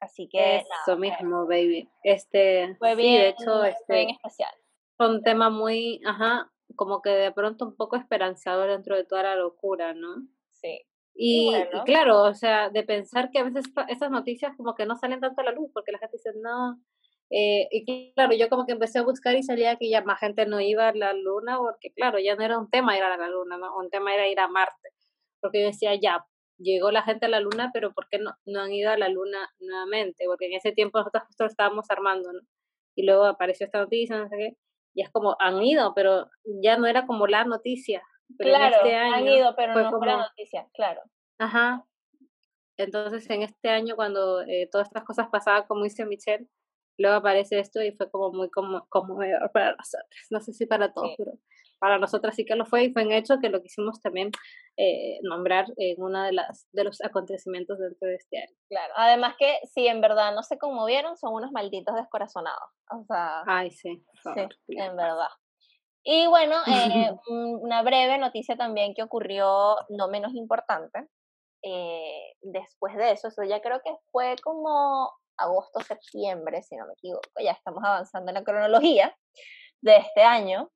Así que Eso mismo, baby. Este, fue bien, de hecho, este, bien especial. Fue un tema muy, ajá, como que de pronto un poco esperanzador dentro de toda la locura, ¿no? Sí. Y, y, claro, o sea, de pensar que a veces estas noticias como que no salen tanto a la luz, porque la gente dice, no, eh, y claro, yo como que empecé a buscar y salía que ya más gente no iba a la luna, porque claro, ya no era un tema ir a la luna, ¿no? un tema era ir a Marte, porque yo decía, ya, llegó la gente a la luna, pero ¿por qué no, no han ido a la luna nuevamente? Porque en ese tiempo nosotros justo estábamos armando, ¿no? Y luego apareció esta noticia, no sé qué, y es como, han ido, pero ya no era como la noticia. Pero claro, este año han ido, pero no fue la noticia, claro. Ajá. Entonces, en este año, cuando eh, todas estas cosas pasaban, como dice Michelle, luego aparece esto y fue como muy como, conmovedor para nosotros. No sé si para todos, pero para nosotras sí que lo fue y fue un hecho que lo quisimos también eh, nombrar en uno de, las, de los acontecimientos dentro de este año. Claro, además que si en verdad no se conmovieron, son unos malditos descorazonados. O sea, Ay, sí, sí, en verdad. Y bueno, <laughs> eh, una breve noticia también que ocurrió, no menos importante, eh, después de eso, eso ya creo que fue como agosto, septiembre, si no me equivoco, ya estamos avanzando en la cronología de este año,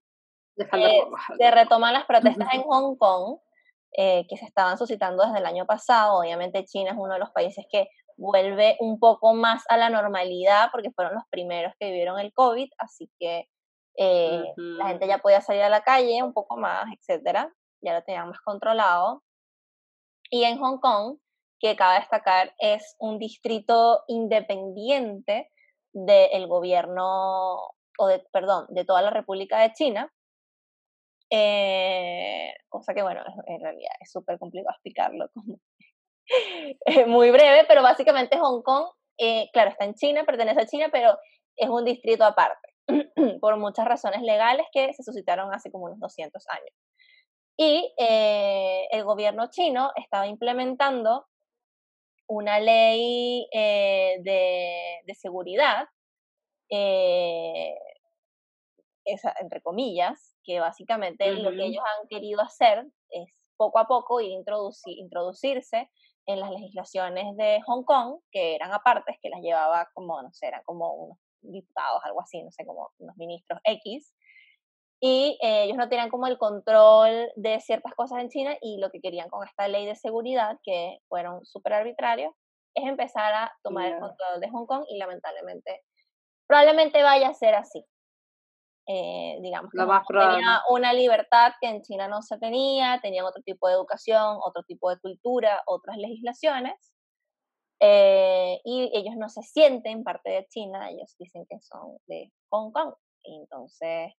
eh, se retoman las protestas en Hong Kong, eh, que se estaban suscitando desde el año pasado. Obviamente China es uno de los países que vuelve un poco más a la normalidad porque fueron los primeros que vivieron el COVID, así que eh, la gente ya podía salir a la calle un poco más, etcétera, ya lo tenían más controlado. Y en Hong Kong, que cabe destacar, es un distrito independiente del gobierno, o de, perdón, de toda la República de China, eh, cosa que, bueno, en realidad es súper complicado explicarlo como <laughs> muy breve, pero básicamente Hong Kong, eh, claro, está en China, pertenece a China, pero es un distrito aparte, <clears throat> por muchas razones legales que se suscitaron hace como unos 200 años. Y eh, el gobierno chino estaba implementando una ley de, de, seguridad esa, entre comillas, que básicamente lo que ellos han querido hacer es poco a poco ir introducir, introducirse en las legislaciones de Hong Kong, que eran apartes, que las llevaba como, no sé, eran como unos diputados, algo así, no sé, como unos ministros X, y eh, ellos no tenían como el control de ciertas cosas en China y lo que querían con esta ley de seguridad, que fueron súper arbitrarios, es empezar a tomar el control de Hong Kong y lamentablemente probablemente vaya a ser así. Eh, digamos, que tenía una libertad que en China no se tenía, tenían otro tipo de educación, otro tipo de cultura, otras legislaciones, eh, y ellos no se sienten parte de China, ellos dicen que son de Hong Kong. entonces,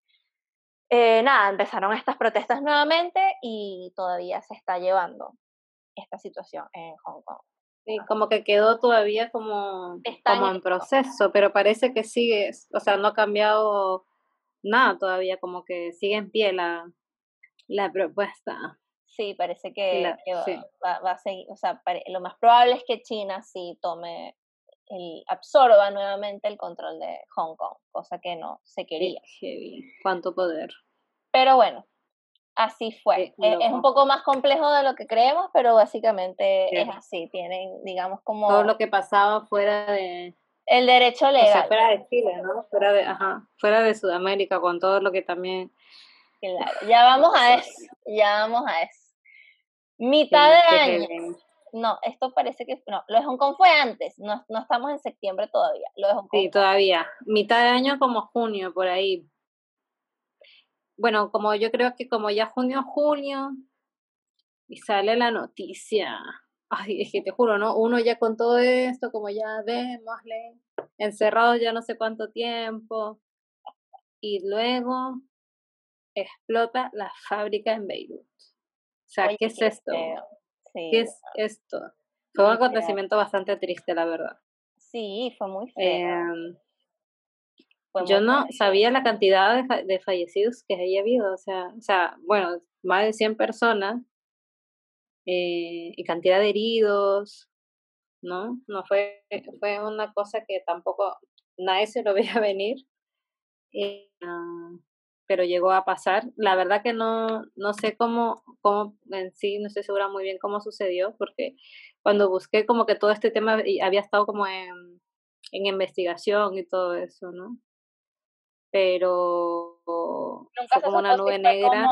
eh, nada, empezaron estas protestas nuevamente y todavía se está llevando esta situación en Hong Kong. Sí, como que quedó todavía como, como en proceso, pero parece que sigue, o sea, no ha cambiado nada todavía, como que sigue en pie la, la propuesta. Sí, parece que, va, va, a seguir, o sea, lo más probable es que China sí tome, el, absorba nuevamente el control de Hong Kong, cosa que no se quería. Cuánto poder. Pero bueno, así fue. E, es, un poco más complejo de lo que creemos, pero básicamente es así. Tienen, digamos, como... Todo lo que pasaba fuera de, el derecho legal. fuera de Chile, ¿no? Fuera de, ajá, fuera de Sudamérica, con todo lo que también... Claro, ya vamos <laughs> a eso, ya vamos a eso. Mitad de año. No, esto parece que... No, lo de Hong Kong fue antes, no, no estamos en septiembre todavía. Lo de Hong Kong sí, todavía. Mitad de año como junio, por ahí. Bueno, como yo creo que como ya junio, junio, y sale la noticia ay, es que te juro, ¿no? Uno ya con todo esto, como ya démosle, encerrados ya no sé cuánto tiempo, y luego explota la fábrica en Beirut. O sea, ¿qué es esto? ¿Qué es esto? Fue un acontecimiento bastante triste, la verdad. Sí, fue muy feo. Em, yo no sabía la cantidad de, de, fallecidos que había habido, o sea, o sea, bueno, más de 100 personas eh, y cantidad de heridos, ¿no? No fue, fue una cosa que tampoco nadie se lo veía <laughs> venir, eh, pero llegó a pasar. La verdad que no, no sé cómo, cómo en sí, no estoy segura muy bien cómo sucedió, porque cuando busqué como que todo este tema había estado como en, en investigación y todo eso, ¿no? Pero fue como una nube negra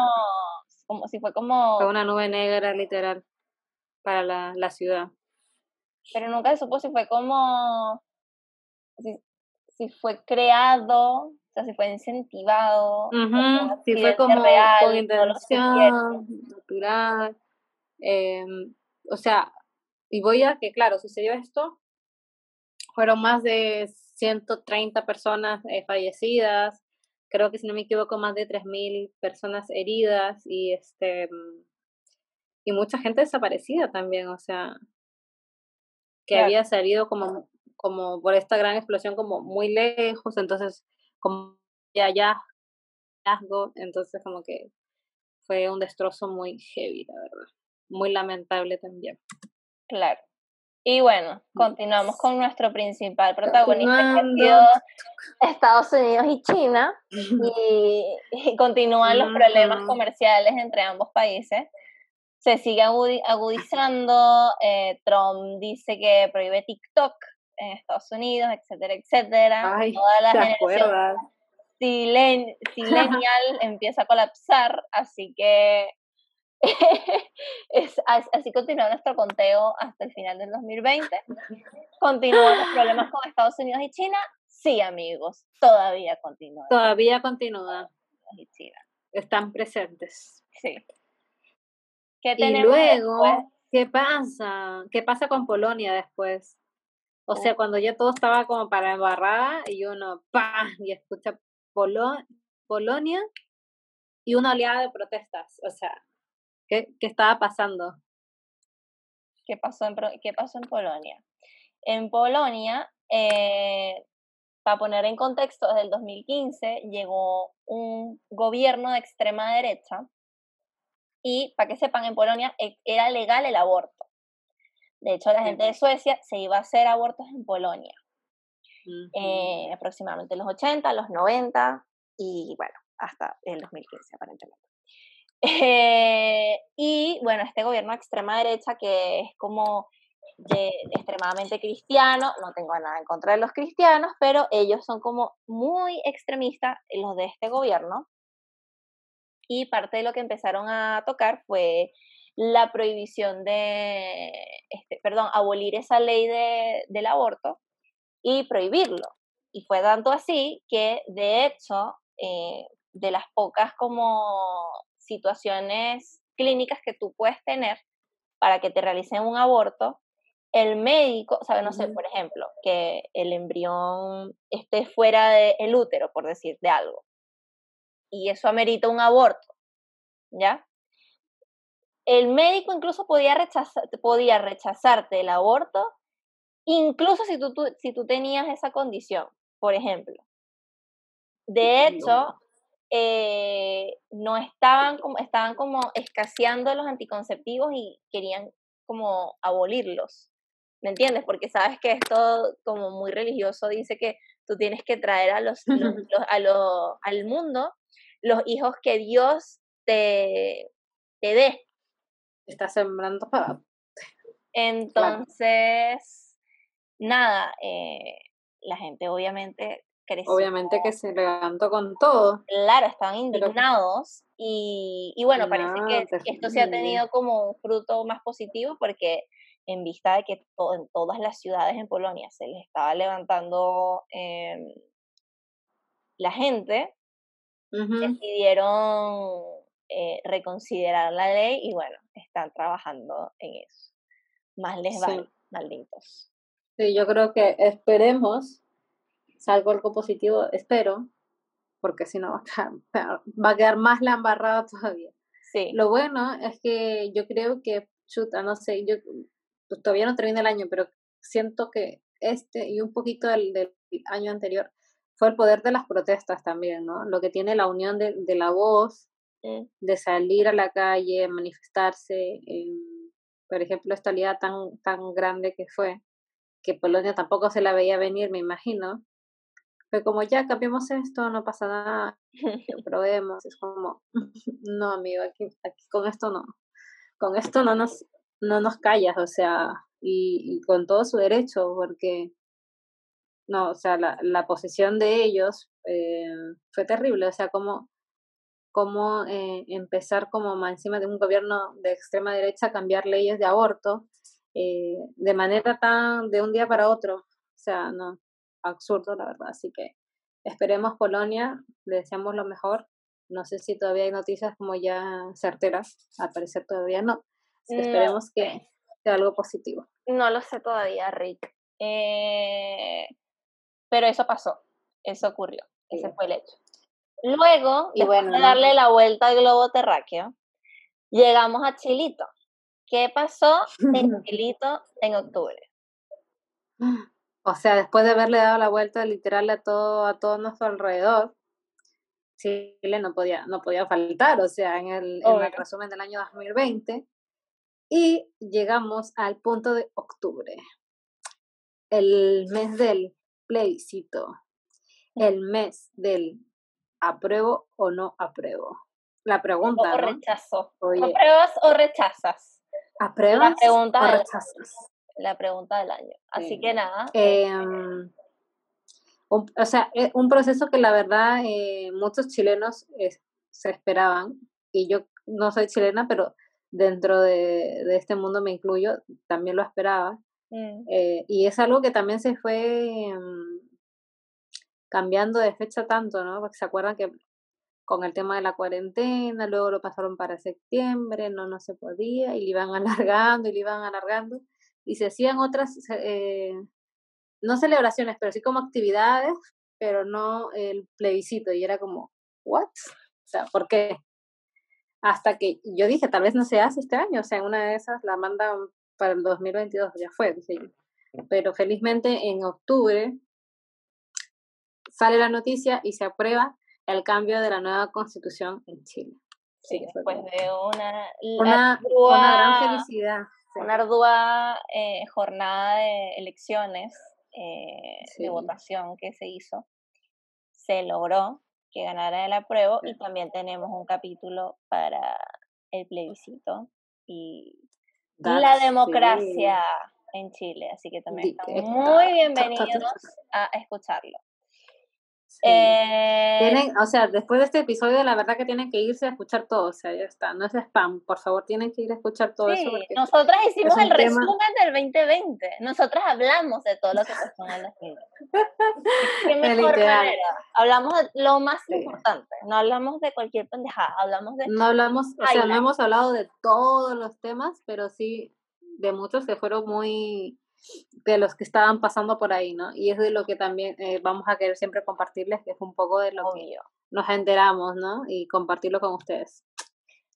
como si fue como... Fue una nube negra literal para la, la ciudad. Pero nunca se supo si fue como... Si, si fue creado, o sea, si fue incentivado. si fue como real, con intención, natural. Eh, o sea, y voy a que, claro, sucedió esto. Fueron más de 130 personas eh, fallecidas, creo que si no me equivoco más de 3.000 personas heridas y este y mucha gente desaparecida también, o sea, que había salido como, como por esta gran explosión como muy lejos, entonces como ya ya entonces como que fue un destrozo muy heavy, la verdad. Muy lamentable también. Claro. Y bueno, continuamos con nuestro principal protagonista, que Estados Unidos y China, y, continúan los problemas comerciales entre ambos países. Se sigue agudizando, eh, Trump dice que prohíbe TikTok en Estados Unidos, etcétera, etcétera. Ay, Toda la generación silenial <laughs> empieza a colapsar, así que <laughs> es, así continúa nuestro conteo hasta el final del 2020. ¿Continúan los problemas con Estados Unidos y China? Sí, amigos, todavía continúa. Todavía continúa. Y China. Están presentes. Sí. ¿Qué y luego, ¿qué pasa? ¿Qué pasa con Polonia después? O sea, cuando ya todo estaba como para embarrar y uno, ¡pam! y escucha Polonia y una oleada de protestas. O sea, ¿qué, qué estaba pasando? ¿Qué pasó en, qué pasó en Polonia? En Polonia, eh, para poner en contexto, desde el 2015 llegó un gobierno de extrema derecha y, para que sepan, en Polonia e, era legal el aborto. De hecho, la gente de Suecia se iba a hacer abortos en Polonia. Eh, aproximadamente en los 80, los 90 y bueno, hasta el 2015 aparentemente. Eh, y bueno, este gobierno de extrema derecha que es como de, extremadamente cristiano, no tengo nada en contra de los cristianos, pero ellos son como muy extremistas, los de este gobierno. Y parte de lo que empezaron a tocar fue la prohibición de, este, perdón, abolir esa ley de, del aborto y prohibirlo. Y fue tanto así que, de hecho, eh, de las pocas como situaciones clínicas que tú puedes tener para que te realicen un aborto, el médico, sabe, no sé, por ejemplo, que el embrión esté fuera del útero, por decir de algo, y eso amerita un aborto, ¿ya? El médico incluso podía, rechazar, podía rechazarte el aborto incluso si tú, si tú tenías esa condición, por ejemplo. De hecho, eh, no estaban como, estaban como escaseando los anticonceptivos y querían como abolirlos. ¿Me entiendes? Porque sabes que esto como muy religioso dice que tú tienes que traer a los, <laughs> a lo, al mundo los hijos que Dios te, te dé. Está sembrando para. Entonces, nada, eh, la gente obviamente creció. Obviamente que se levantó con todo. Claro, estaban indignados y, y, bueno, parece que esto se ha tenido como un fruto más positivo porque en vista de que en todas las ciudades en Polonia se les estaba levantando em, la gente, decidieron eh, reconsiderar la ley y bueno, están trabajando en eso. Más les vale, malditos. Sí, yo creo que esperemos, salgo algo positivo, espero, porque si no va a quedar, va a quedar más la embarrada todavía. Sí. Lo bueno es que yo creo que, chuta, no sé, yo pues, todavía no termina el año, pero siento que este y un poquito del, del, año anterior fue el poder de las protestas también, ¿no? Lo que tiene la unión de, de la voz, de salir a la calle, manifestarse, por ejemplo, esta liga tan, tan grande que fue, que Polonia tampoco se la veía venir, me imagino. Fue como, ya, cambiemos esto, no pasa nada, <laughs> probemos. Es como, <laughs> no, amigo, aquí, aquí con esto no. Con esto no nos, no nos callas, o sea, y, con todo su derecho, porque, no, o sea, la, la posición de ellos eh, fue terrible, o sea, como, como eh, empezar como encima de un gobierno de extrema derecha a cambiar leyes de aborto eh, de manera tan de un día para otro. O sea, no, absurdo la verdad. Así que esperemos Polonia, le deseamos lo mejor. No sé si todavía hay noticias como ya certeras, al parecer todavía no. esperemos que sea algo positivo. No lo sé todavía, Rick. Eh, pero eso pasó, eso ocurrió, ese fue el hecho. Luego, y bueno, de darle la vuelta al globo terráqueo, llegamos a Chilito. ¿Qué pasó en <laughs> Chilito en octubre? O sea, después de haberle dado la vuelta literal a todo, a todo nuestro alrededor, Chile no podía, no podía faltar, o sea, en el, en el resumen del año 2020. Y llegamos al punto de octubre, el mes del plebiscito, el mes del apruebo o no apruebo. La pregunta. O rechazo. ¿Apruebas o rechazas? ¿Apruebas la pregunta o rechazas? la pregunta del año. Así que nada. Em, o sea, es un proceso que la verdad eh, muchos chilenos se esperaban, y yo no soy chilena, pero dentro de, de este mundo me incluyo, también lo esperaba. Mm. Eh, y es algo que también se fue em, cambiando de fecha tanto, ¿no? Porque se acuerdan que con el tema de la cuarentena, luego lo pasaron para septiembre, no, no se podía, y le iban <laughs> alargando y le iban alargando, y se hacían otras, eh, no celebraciones, pero sí como actividades, pero no el plebiscito, y era como, ¿what? O sea, ¿por qué? hasta que yo dije, tal vez no se hace este año, o sea, una de esas la mandan para el 2022, ya fue, Pero felizmente en octubre sale la noticia y se aprueba el cambio de la nueva constitución en Chile. Sí, después de una, una, gran felicidad. Una ardua eh, jornada de elecciones, eh, de votación que se hizo, se logró que ganara el apruebo y también tenemos un capítulo para el plebiscito y la democracia en Chile, así que también están muy bienvenidos a escucharlo. Eh, tienen, o sea, después de este episodio, la verdad que tienen que irse a escuchar todo, o sea, ya está, no es spam, por favor, tienen que ir a escuchar todo eso. nosotras hicimos el resumen del 2020, nosotras hablamos de todo lo que pasó en el 2020. <laughs> Qué mejor manera. Hablamos de lo más importante, no hablamos de cualquier pendejada, hablamos de... No hablamos, o sea, no hemos hablado de todos los temas, pero sí de muchos que fueron muy de los que estaban pasando por ahí, ¿no? Y es de lo que también eh, vamos a querer siempre compartirles, que es un poco de lo que nos enteramos, ¿no? Y compartirlo con ustedes.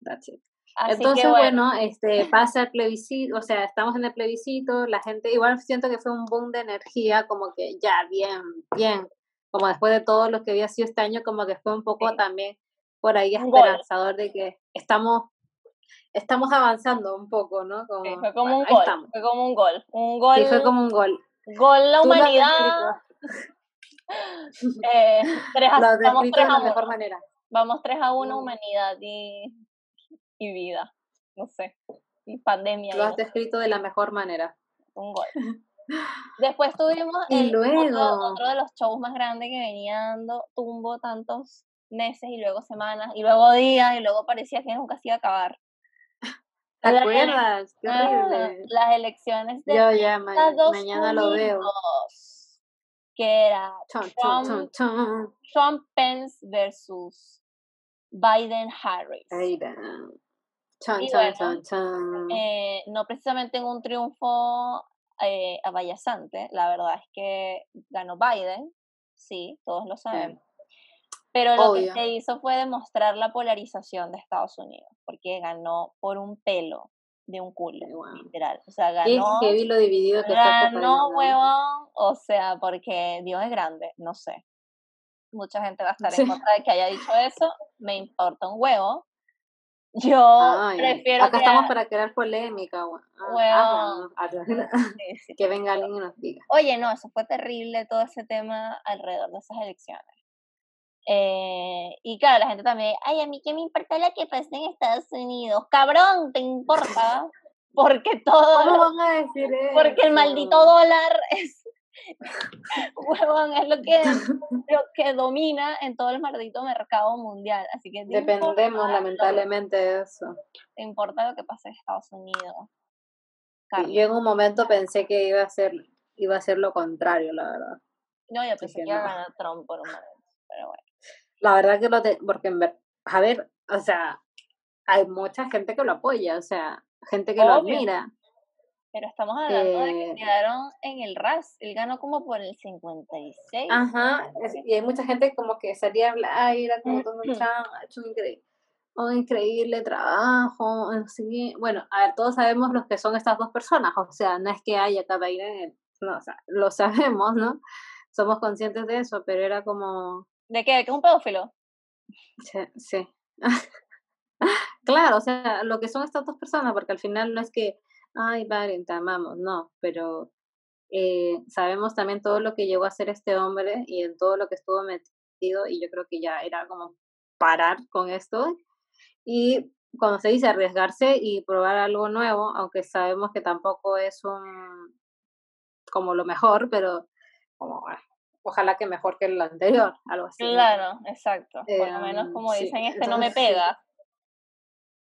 That's it. Entonces, bueno. este pasa el plebiscito, o sea, estamos en el plebiscito, la gente, igual siento que fue un boom de energía, como que ya, bien, bien, como después de todo lo que había sido este año, como que fue un poco también por ahí esperanzador de que estamos estamos avanzando un poco, ¿no? fue como un gol, fue como un gol, un gol. fue como un gol. Gol la humanidad. <laughs> eh, tres a, vamos tres a mejor manera. Vamos 3 a 1 mm. humanidad y, y vida, no sé, y pandemia. Lo has descrito de la mejor manera. Un gol. <laughs> Después tuvimos y luego... otro, de los shows más grandes que venía dando tumbo tantos meses y luego semanas y luego días y luego parecía que nunca se iba a acabar. ¿Te acuerdas? Qué horrible. Las elecciones de Yo ya mañana lo veo. Que era Trump, Trump, Pence versus Biden Harris. Biden. Eh, no precisamente en un triunfo eh, la verdad es que ganó Biden, sí, todos lo sabemos. Pero lo que se hizo fue demostrar la polarización de Estados Unidos, porque ganó por un pelo de un culo, literal. O sea, ganó. que vi lo dividido que ganó, huevón, o sea, porque Dios es grande, no sé. Mucha gente va a estar en contra de que haya dicho eso, me importa un huevo. Yo prefiero. Acá estamos para crear polémica, ah, <laughs> que venga alguien y nos diga. Oye, no, eso fue terrible todo ese tema alrededor de esas elecciones. Eh, y claro, la gente también, ay, a mí qué me importa la que pase en Estados Unidos. Cabrón, ¿te importa? <laughs> Porque todo... ¿Cómo van a decir eso? Porque el maldito dólar <laughs> es... huevón, es lo que, <laughs> lo que domina en todo el maldito mercado mundial. Así que dependemos lamentablemente de eso. ¿Te importa lo que pase en Estados Unidos? Yo en un momento pensé que iba a ser iba a ser lo contrario, la verdad. No, yo pensé que iba a ganar Trump por un momento, pero bueno. La verdad que lo te, porque a ver, o sea, hay mucha gente que lo apoya, o sea, gente que lo admira. Pero estamos hablando de que eh quedaron en el RAS, él ganó como por el 56. Ajá, y hay mucha gente como que salía a hablar, era como todo ha hecho un increíble, un increíble trabajo, así, bueno, a ver, todos sabemos lo que son estas dos personas, o sea, no es que haya cada en no, o sea, lo sabemos, ¿no? Somos conscientes de eso, pero era como, ¿De qué? ¿De que es un pedófilo? Sí, sí. <laughs> claro, o sea, lo que son estas dos personas, porque al final no es que, ay, Valen, te amamos, no, pero eh, sabemos también todo lo que llegó a ser este hombre y en todo lo que estuvo metido y yo creo que ya era como parar con esto y cuando se dice arriesgarse y probar algo nuevo, aunque sabemos que tampoco es un como lo mejor, pero como ojalá que mejor que el anterior, <laughs> algo así. Claro, exacto. Por lo menos em, como dicen, este no me pega.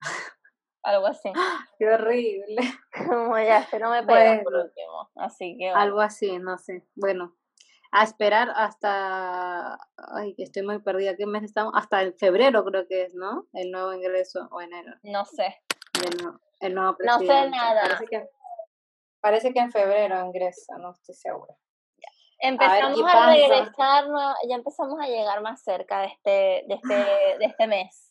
<laughs> algo así. Qué horrible. <laughs> Como ya, este no me pega por último. Así que. Algo así, no sé. Bueno, a esperar hasta, ay, que estoy muy perdida, ¿qué mes estamos? Hasta el febrero creo que es, ¿no? El nuevo ingreso o enero. No sé. El, nuevo presidente. No sé nada. Parece que, parece que en febrero ingresa, no estoy segura. Empezamos a, a regresar, ya empezamos a llegar más cerca de este, de este, de este mes.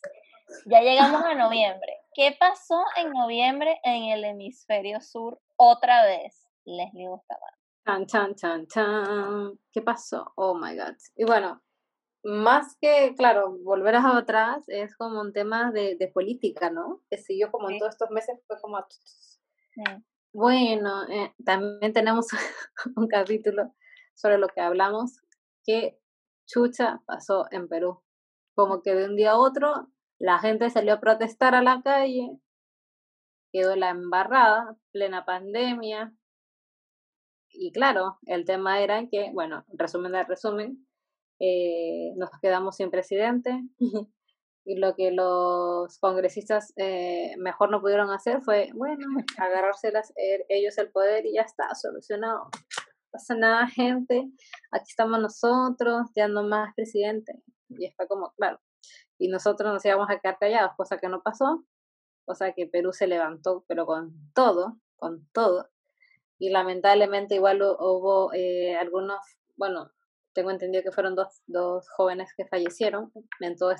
Ya llegamos a noviembre. ¿Qué pasó en noviembre en el hemisferio sur otra vez? Leslie Bustamante. Chan, chan, chan, chan. ¿Qué pasó? Oh my God. Y bueno, más que, claro, volver a atrás es como un tema de, de política, ¿no? Que siguió como en todos estos meses, fue como. Bueno, eh, también tenemos <laughs> un capítulo sobre lo que hablamos, que chucha pasó en Perú. Como que de un día a otro la gente salió a protestar a la calle, quedó la embarrada, plena pandemia, y claro, el tema era que, bueno, resumen de resumen, eh, nos quedamos sin presidente <laughs> y lo que los congresistas eh, mejor no pudieron hacer fue, bueno, <laughs> agarrárselas er, ellos el poder y ya está, solucionado. Pasa nada, gente, aquí estamos nosotros, ya no más presidente. Y está como, claro, y nosotros nos íbamos a quedar callados, cosa que no pasó, cosa que Perú se levantó, pero con todo, con todo, y lamentablemente igual hubo eh, algunos, bueno, tengo entendido que fueron dos, dos jóvenes que fallecieron en, toda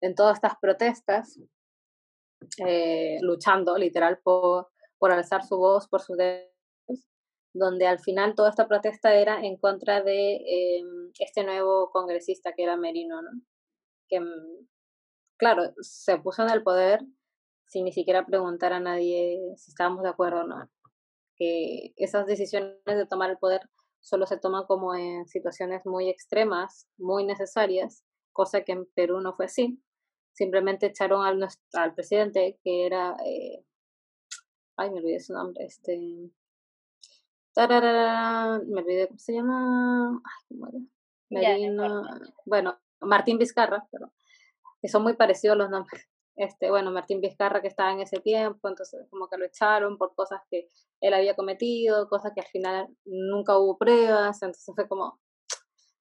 en todas estas protestas, eh, luchando literal por, por alzar su voz, por sus derechos, donde al final toda esta protesta era en contra de eh, este nuevo congresista que era Merino, ¿no? que, mm, claro, se puso en el poder sin ni siquiera preguntar a nadie si estábamos de acuerdo o no que esas decisiones de tomar el poder solo se toman como en situaciones muy extremas, muy necesarias, cosa que en Perú no fue así. Simplemente echaron al, al presidente, que era, eh, ay, me olvidé su nombre, este, me olvidé cómo se llama, ay, bueno, Martín Vizcarra, pero que son muy parecidos los nombres. <laughs> Este, bueno, Martín Vizcarra que estaba en ese tiempo, entonces como que lo echaron por cosas que él había cometido, cosas que al final nunca hubo pruebas, entonces fue como,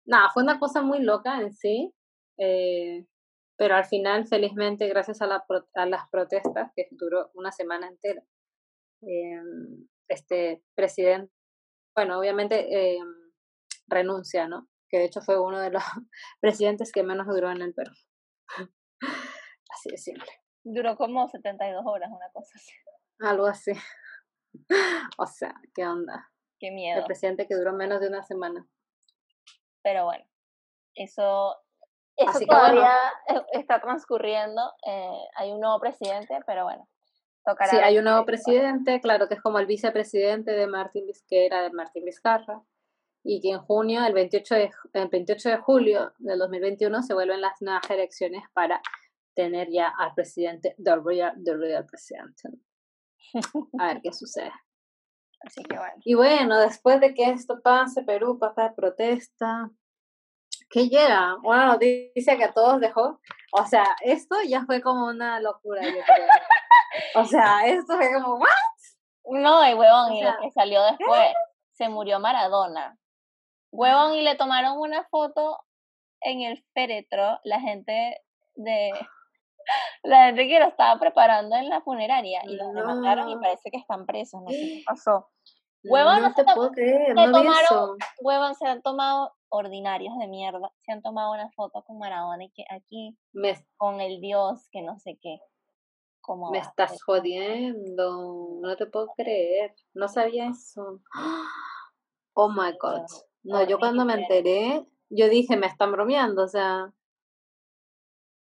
nada, fue una cosa muy loca en sí, eh, pero al final, felizmente, gracias a, la, a, las protestas, que duró una semana entera, eh, este presidente, bueno, obviamente eh, renuncia, ¿no? Que de hecho fue uno de los <laughs> presidentes que menos duró en el Perú. <laughs> Así de simple. Duró como 72 horas, una cosa así. Algo así. <laughs> O sea, ¿qué onda? Qué miedo. El presidente que duró menos de una semana. Pero bueno, eso, eso todavía está transcurriendo. Eh, hay un nuevo presidente, pero bueno. Tocará sí, hay un nuevo presidente, claro que es como el vicepresidente de Martín Vizquera, de Martín Vizcarra, y que en junio, el 28 de, el 28 de julio del 2021, se vuelven las nuevas elecciones para tener ya al presidente del Real, del Real Presidente. A ver qué sucede. <laughs> Así que bueno. Y bueno, después de que esto pase, Perú pasa protesta. ¿Qué llega? Una noticia que a todos dejó. O sea, esto ya fue como una locura, yo creo. o sea, esto fue como, ¿what? No, y huevón, y lo que salió después, se murió Maradona. Huevón, y le tomaron una foto en el féretro, la gente de la gente que lo estaba preparando en la funeraria y los mataron y parece que están presos, no sé qué pasó. Huevón, no, te puedo creer, no tomaron, huevón, se han tomado ordinarios de mierda, se han tomado una foto con Maradona y que aquí con el dios que no sé qué. ¿Cómo me estás jodiendo, no te puedo creer, no sabía eso. <gasps> Oh my god. No, yo cuando me enteré, yo dije, me están bromeando, o sea,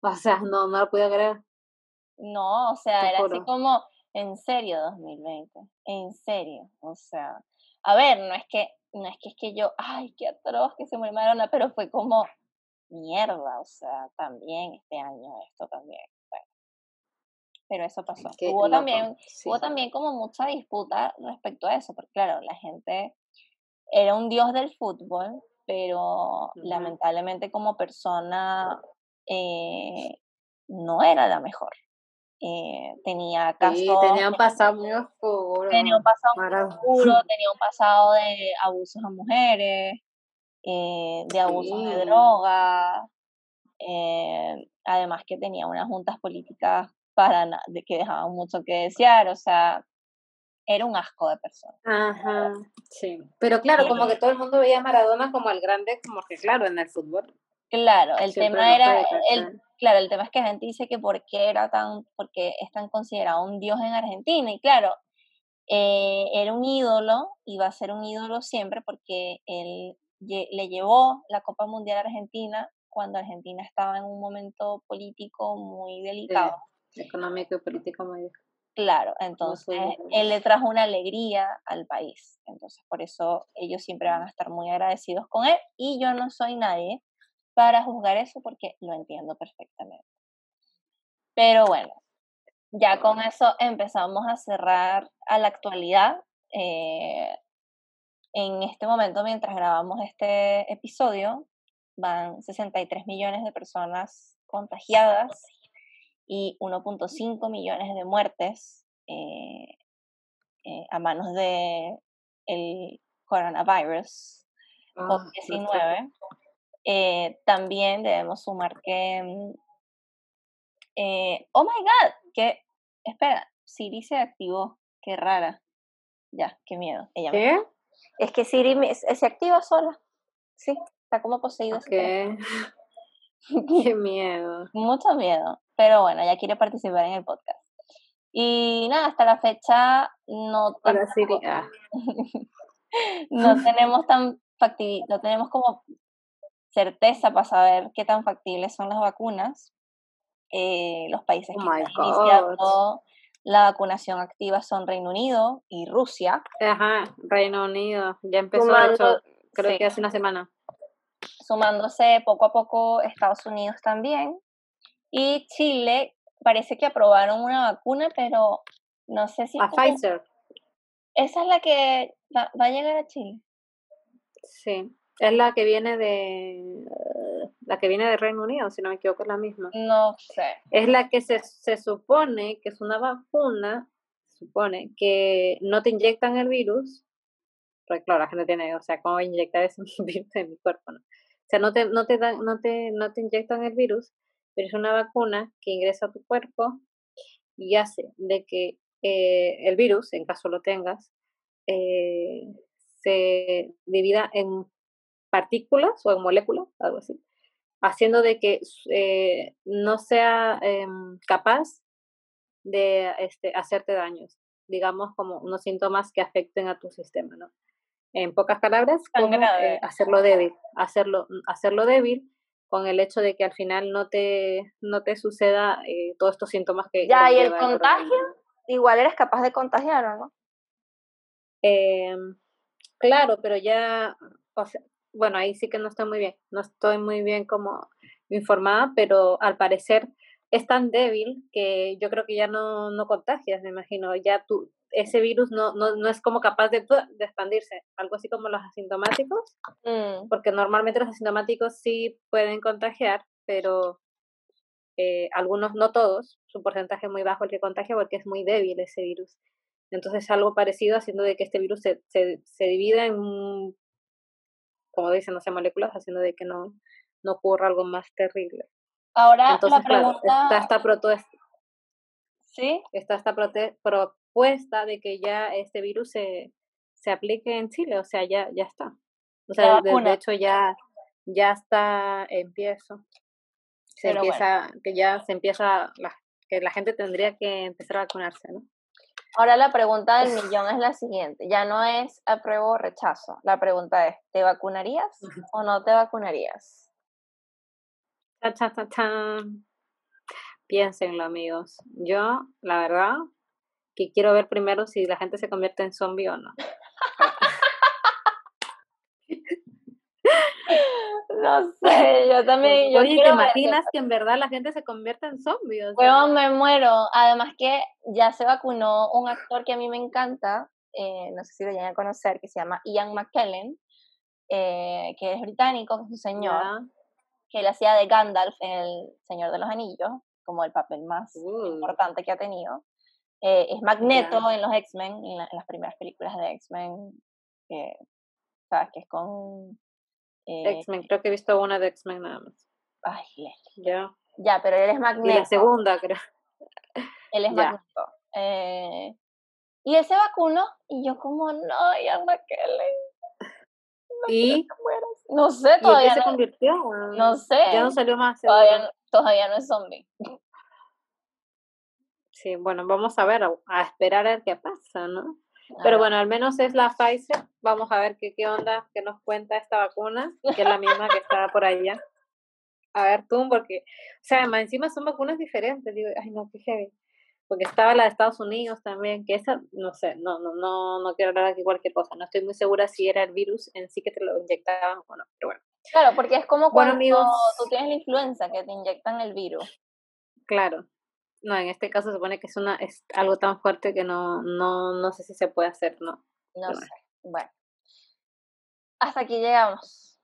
O sea, no, no lo pude creer. No, o sea, era así como, en serio 2020, en serio, o sea, a ver, no es que, no es que es que yo, ay, qué atroz que se murió Maradona, pero fue como, mierda, o sea, también este año esto también, bueno. Pero eso pasó. hubo también, hubo también como mucha disputa respecto a eso, porque claro, la gente era un dios del fútbol, pero lamentablemente como persona eh, no era la mejor. Eh, tenía casos... Sí, tenía un pasado muy oscuro. Tenía un pasado muy oscuro, tenía un pasado de abusos a mujeres, eh, de abusos de droga, eh, además que tenía unas juntas políticas para de que dejaban mucho que desear, o sea, era un asco de persona. Ajá, sí. Pero claro, como que todo el mundo veía a Maradona como el grande, como que claro, en el fútbol. Claro, el tema era, el, claro, el tema es que la gente dice que por qué era tan, porque es tan considerado un dios en Argentina, y claro, eh, era un ídolo, y va a ser un ídolo siempre porque él le llevó la Copa Mundial a Argentina cuando Argentina estaba en un momento político muy delicado. económico y político muy Claro, entonces él le trajo una alegría al país. Entonces, por eso ellos siempre van a estar muy agradecidos con él. Y yo no soy nadie para juzgar eso porque lo entiendo perfectamente. Pero bueno, ya con eso empezamos a cerrar a la actualidad. Eh, en este momento, mientras grabamos este episodio, van 63 millones de personas contagiadas y 1.5 millones de muertes eh, eh, a manos de el coronavirus ah, COVID-19. Eh, también debemos sumar que, mm, eh, oh my god, que, espera, Siri se activó, qué rara. Ya, qué miedo. Ella ¿Qué? Es que Siri se activa sola. Sí, está como poseído. <laughs> qué <laughs> miedo. Mucho miedo. Pero bueno, ya quiere participar en el podcast. Y nada, hasta la fecha no, Para Siri. Ah. <laughs> no tenemos tan no tenemos como certeza para saber qué tan factibles son las vacunas. Eh, los países oh que están iniciando la vacunación activa son Reino Unido y Rusia. Ajá, Reino Unido. Ya empezó, creo que hace una semana. Sumándose poco a poco Estados Unidos también. Y Chile parece que aprobaron una vacuna, pero no sé si... A Pfizer. Esa es la que va a llegar a Chile. Sí. Es la que viene de la que viene de Reino Unido, si no me equivoco, es la misma. No sé. Es la que se, se supone que es una vacuna, se supone que no te inyectan el virus, porque claro, la gente tiene, o sea, ¿cómo inyectar ese <laughs> virus en mi cuerpo? No? O sea, no te, no te dan, no te, no te inyectan el virus, pero es una vacuna que ingresa a tu cuerpo y hace de que eh, el virus, en caso lo tengas, eh, se divida en partículas o en moléculas, algo así, haciendo de que eh, no sea em, capaz de este, hacerte daños, digamos como unos síntomas que afecten a tu sistema, ¿no? En pocas palabras, como, eh, hacerlo débil, hacerlo, hacerlo débil con el hecho de que al final no te, no te suceda eh, todos estos síntomas que... Ya, ¿y el contagio? Igual eres capaz de contagiar, ¿o no? Em, claro, pero ya, o sea, bueno, ahí sí que no estoy muy bien, no estoy muy bien como informada, pero al parecer es tan débil que yo creo que ya no, no contagias, me imagino, ya tú, ese virus no, no, no es como capaz de, de, expandirse, algo así como los asintomáticos, mm. porque normalmente los asintomáticos sí pueden contagiar, pero eh, algunos, no todos, su porcentaje muy bajo el que contagia porque es muy débil ese virus. Entonces algo parecido haciendo de que este virus se, se, se divida en como dicen, no sé, moléculas, haciendo de que no, no ocurra algo más terrible. Ahora, la pregunta... está esta propuesta. ¿Sí? Está esta propuesta de que ya este virus se, se aplique en Chile, o sea, ya, ya está. O sea, de, hecho ya, ya está en Se empieza, que ya se empieza, la, que la gente tendría que empezar a vacunarse, ¿no? Ahora la pregunta del millón es la siguiente, ya no es apruebo o rechazo, la pregunta es, ¿te vacunarías o no te vacunarías? Piénsenlo, amigos. Yo, la verdad, que quiero ver primero si la gente se convierte en zombie o no. <laughs> No sé, yo también. Yo Oye, ¿te imaginas que en verdad la gente se convierta en zombie? O me muero. Además que ya se vacunó un actor que a mí me encanta, eh, no sé si lo llegan a conocer, que se llama Ian McKellen, eh, que es británico, que es un señor, que él hacía de Gandalf en El Señor de los Anillos, como el papel más uh. importante que ha tenido. Eh, es Magneto en los X-Men, en, las primeras películas de X-Men, sabes que es con... Eh, X-Men, creo que he visto una de X-Men nada más. Ay, Ya. Ya, pero él es Magneto. Y la segunda, creo. Él es Magneto. Eh, y él se vacunó y yo como, no, ya McKellen. No ¿Y? No sé, todavía ¿Y no. se convirtió? No sé. Ya no salió más. Todavía no, todavía no es zombie. Sí, bueno, vamos a ver, a, esperar a ver qué pasa, ¿no? Pero bueno, al menos es la Pfizer. Vamos a ver qué, qué onda, qué nos cuenta esta vacuna, que es la misma que está por allá. A ver tú, porque, o sea, encima son vacunas diferentes. Digo, ay, no, qué heavy. Porque estaba la de Estados Unidos también, que esa, no sé, no, no, no, no quiero hablar aquí cualquier cosa. No estoy muy segura si era el virus en sí que te lo inyectaban o no, pero bueno. Claro, porque es como cuando tú tienes la influenza, que te inyectan el virus. Claro, no, en este caso se supone que es una es algo tan fuerte que no, no, no sé si se puede hacer, ¿no? No sé. Bueno. Hasta aquí llegamos.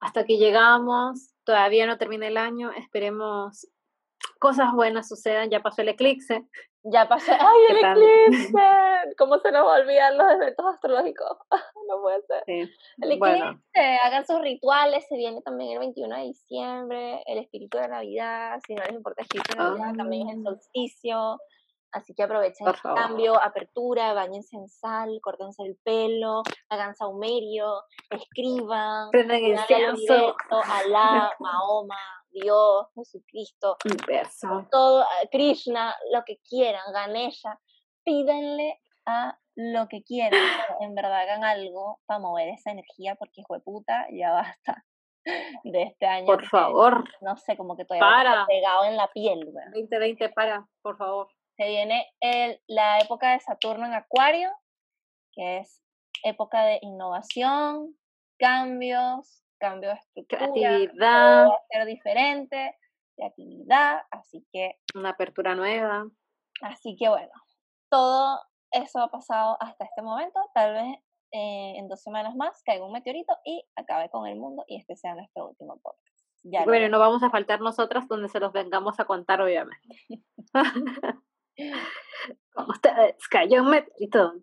Hasta aquí llegamos. Todavía no termina el año. Esperemos cosas buenas sucedan. Ya pasó el eclipse. Ya pasó. <laughs> ¡Ay, el eclipse! <laughs> ¿Cómo se nos olvidar los eventos astrológicos? <laughs> no puede ser. El eclipse, hagan sus rituales. Se viene también el 21 de diciembre. El espíritu de Navidad. Si no les importa el espíritu de Navidad, también es el ah. solsticio. Así que aprovechen el cambio, apertura, bañense en sal, córtense el pelo, hagan saumerio, escriban, prenden el Alá, Mahoma, Dios, Jesucristo, todo, eh, Krishna, lo que quieran, Ganesha, pídenle a lo que quieran, <gasps> en verdad hagan algo para mover esa energía porque hijo de puta, ya basta <laughs> de este año. Por favor. No sé, como que todavía para. pegado en la piel. 2020, para, por favor. Se viene el, la época de Saturno en Acuario, que es época de innovación, cambios, cambio de estructura, creatividad, va a ser diferente, creatividad, así que una apertura nueva. Así que bueno, todo eso ha pasado hasta este momento, tal vez eh, en dos semanas más caiga un meteorito y acabe con el mundo y este sea nuestro último podcast. Ya bueno, no vamos a faltar nosotras donde se los vengamos a contar, obviamente. <laughs> Como ustedes, cayó un meteorito.